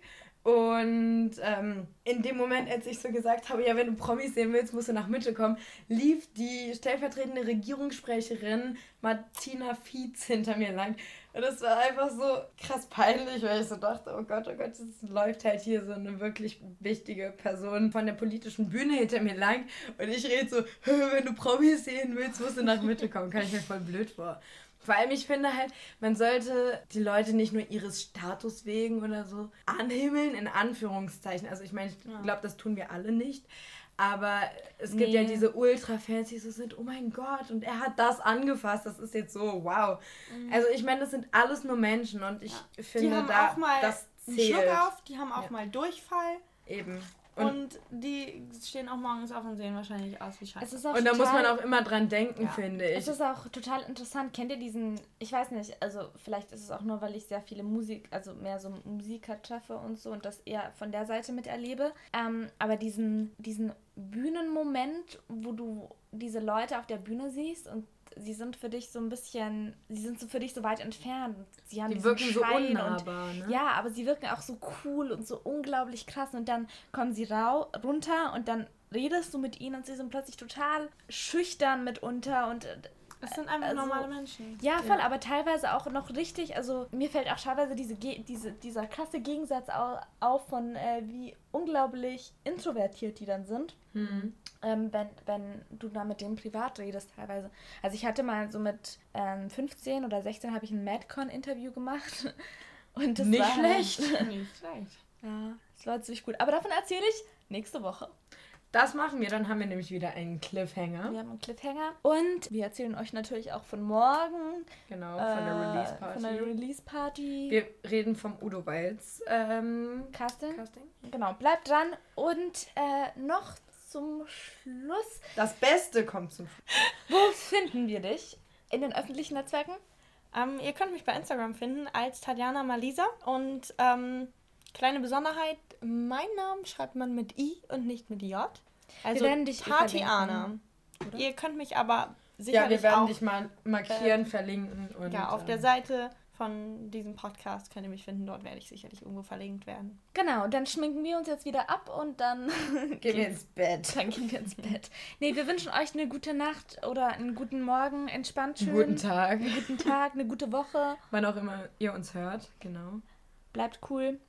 und ähm, in dem Moment, als ich so gesagt habe, ja, wenn du Promis sehen willst, musst du nach Mitte kommen, lief die stellvertretende Regierungssprecherin Martina Fietz hinter mir lang. Und das war einfach so krass peinlich, weil ich so dachte, oh Gott, oh Gott, es läuft halt hier so eine wirklich wichtige Person von der politischen Bühne hinter mir lang. Und ich rede so, wenn du Promis sehen willst, musst du nach Mitte kommen. Kann ich mir voll blöd vor. Vor allem, ich finde halt, man sollte die Leute nicht nur ihres Status wegen oder so anhimmeln, in Anführungszeichen. Also ich meine, ich glaube, das tun wir alle nicht. Aber es gibt nee. ja diese Ultra-Fans, die so sind, oh mein Gott, und er hat das angefasst, das ist jetzt so, wow. Mhm. Also ich meine, das sind alles nur Menschen und ich ja. finde, da, das zählt. Schluck auf, die haben auch ja. mal Durchfall. Eben. Und, und, die stehen auch morgens auf und sehen wahrscheinlich aus wie Scheiße. und da muss man auch immer dran denken, ja. finde ich. Es ist auch total interessant. Kennt ihr diesen, ich weiß nicht, also vielleicht ist es auch nur, weil ich sehr viele Musik, also mehr so Musiker treffe und so und das eher von der Seite miterlebe. Ähm, aber diesen, diesen Bühnenmoment, wo du diese Leute auf der Bühne siehst und sie sind für dich so ein bisschen, sie sind so für dich so weit entfernt. Sie haben die wirken so unnahbar, und, ne? Ja, aber sie wirken auch so cool und so unglaublich krass und dann kommen sie rau runter und dann redest du mit ihnen und sie sind plötzlich total schüchtern mitunter und es sind einfach also, normale Menschen. Ja, voll, ja. aber teilweise auch noch richtig, also mir fällt auch teilweise diese, diese, dieser krasse Gegensatz auf von äh, wie unglaublich introvertiert die dann sind. Mhm. Ähm, wenn, wenn du da mit denen privat redest teilweise. Also ich hatte mal so mit ähm, 15 oder 16 habe ich ein Madcon-Interview gemacht. *laughs* Und das Nicht war schlecht. *laughs* Nicht schlecht. Ja, das war ziemlich gut. Aber davon erzähle ich nächste Woche. Das machen wir, dann haben wir nämlich wieder einen Cliffhanger. Wir haben einen Cliffhanger. Und wir erzählen euch natürlich auch von morgen. Genau, von äh, der Release Party. Von der Release Party. Wir reden vom Udo Walz ähm, Casting. Casting. Genau, bleibt dran. Und äh, noch zum Schluss. Das Beste kommt zum Schluss. *laughs* Wo finden wir dich? In den öffentlichen Netzwerken? Ähm, ihr könnt mich bei Instagram finden als Tatjana Malisa. Und ähm, kleine Besonderheit, mein Namen schreibt man mit I und nicht mit J. Also wir werden dich Tatiana. Ihr könnt mich aber sicherlich Ja, wir werden auch, dich mal markieren, äh, verlinken. Und, ja, auf der ähm, Seite von diesem Podcast könnt ihr mich finden. Dort werde ich sicherlich irgendwo verlinkt werden. Genau, dann schminken wir uns jetzt wieder ab und dann gehen wir ins Bett. *laughs* Dann gehen wir ins Bett. Nee, wir wünschen euch eine gute Nacht oder einen guten Morgen, entspannt schön. Guten Tag. Einen guten Tag, eine gute Woche. *laughs* Wann auch immer ihr uns hört, genau. Bleibt cool.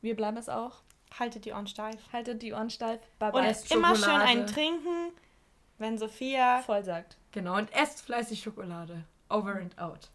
Wir bleiben es auch. Haltet die Ohren steif. Haltet die Ohren steif. Bye bye. Und immer schön einen trinken, wenn Sophia voll sagt. Genau, und esst fleißig Schokolade. Over and out.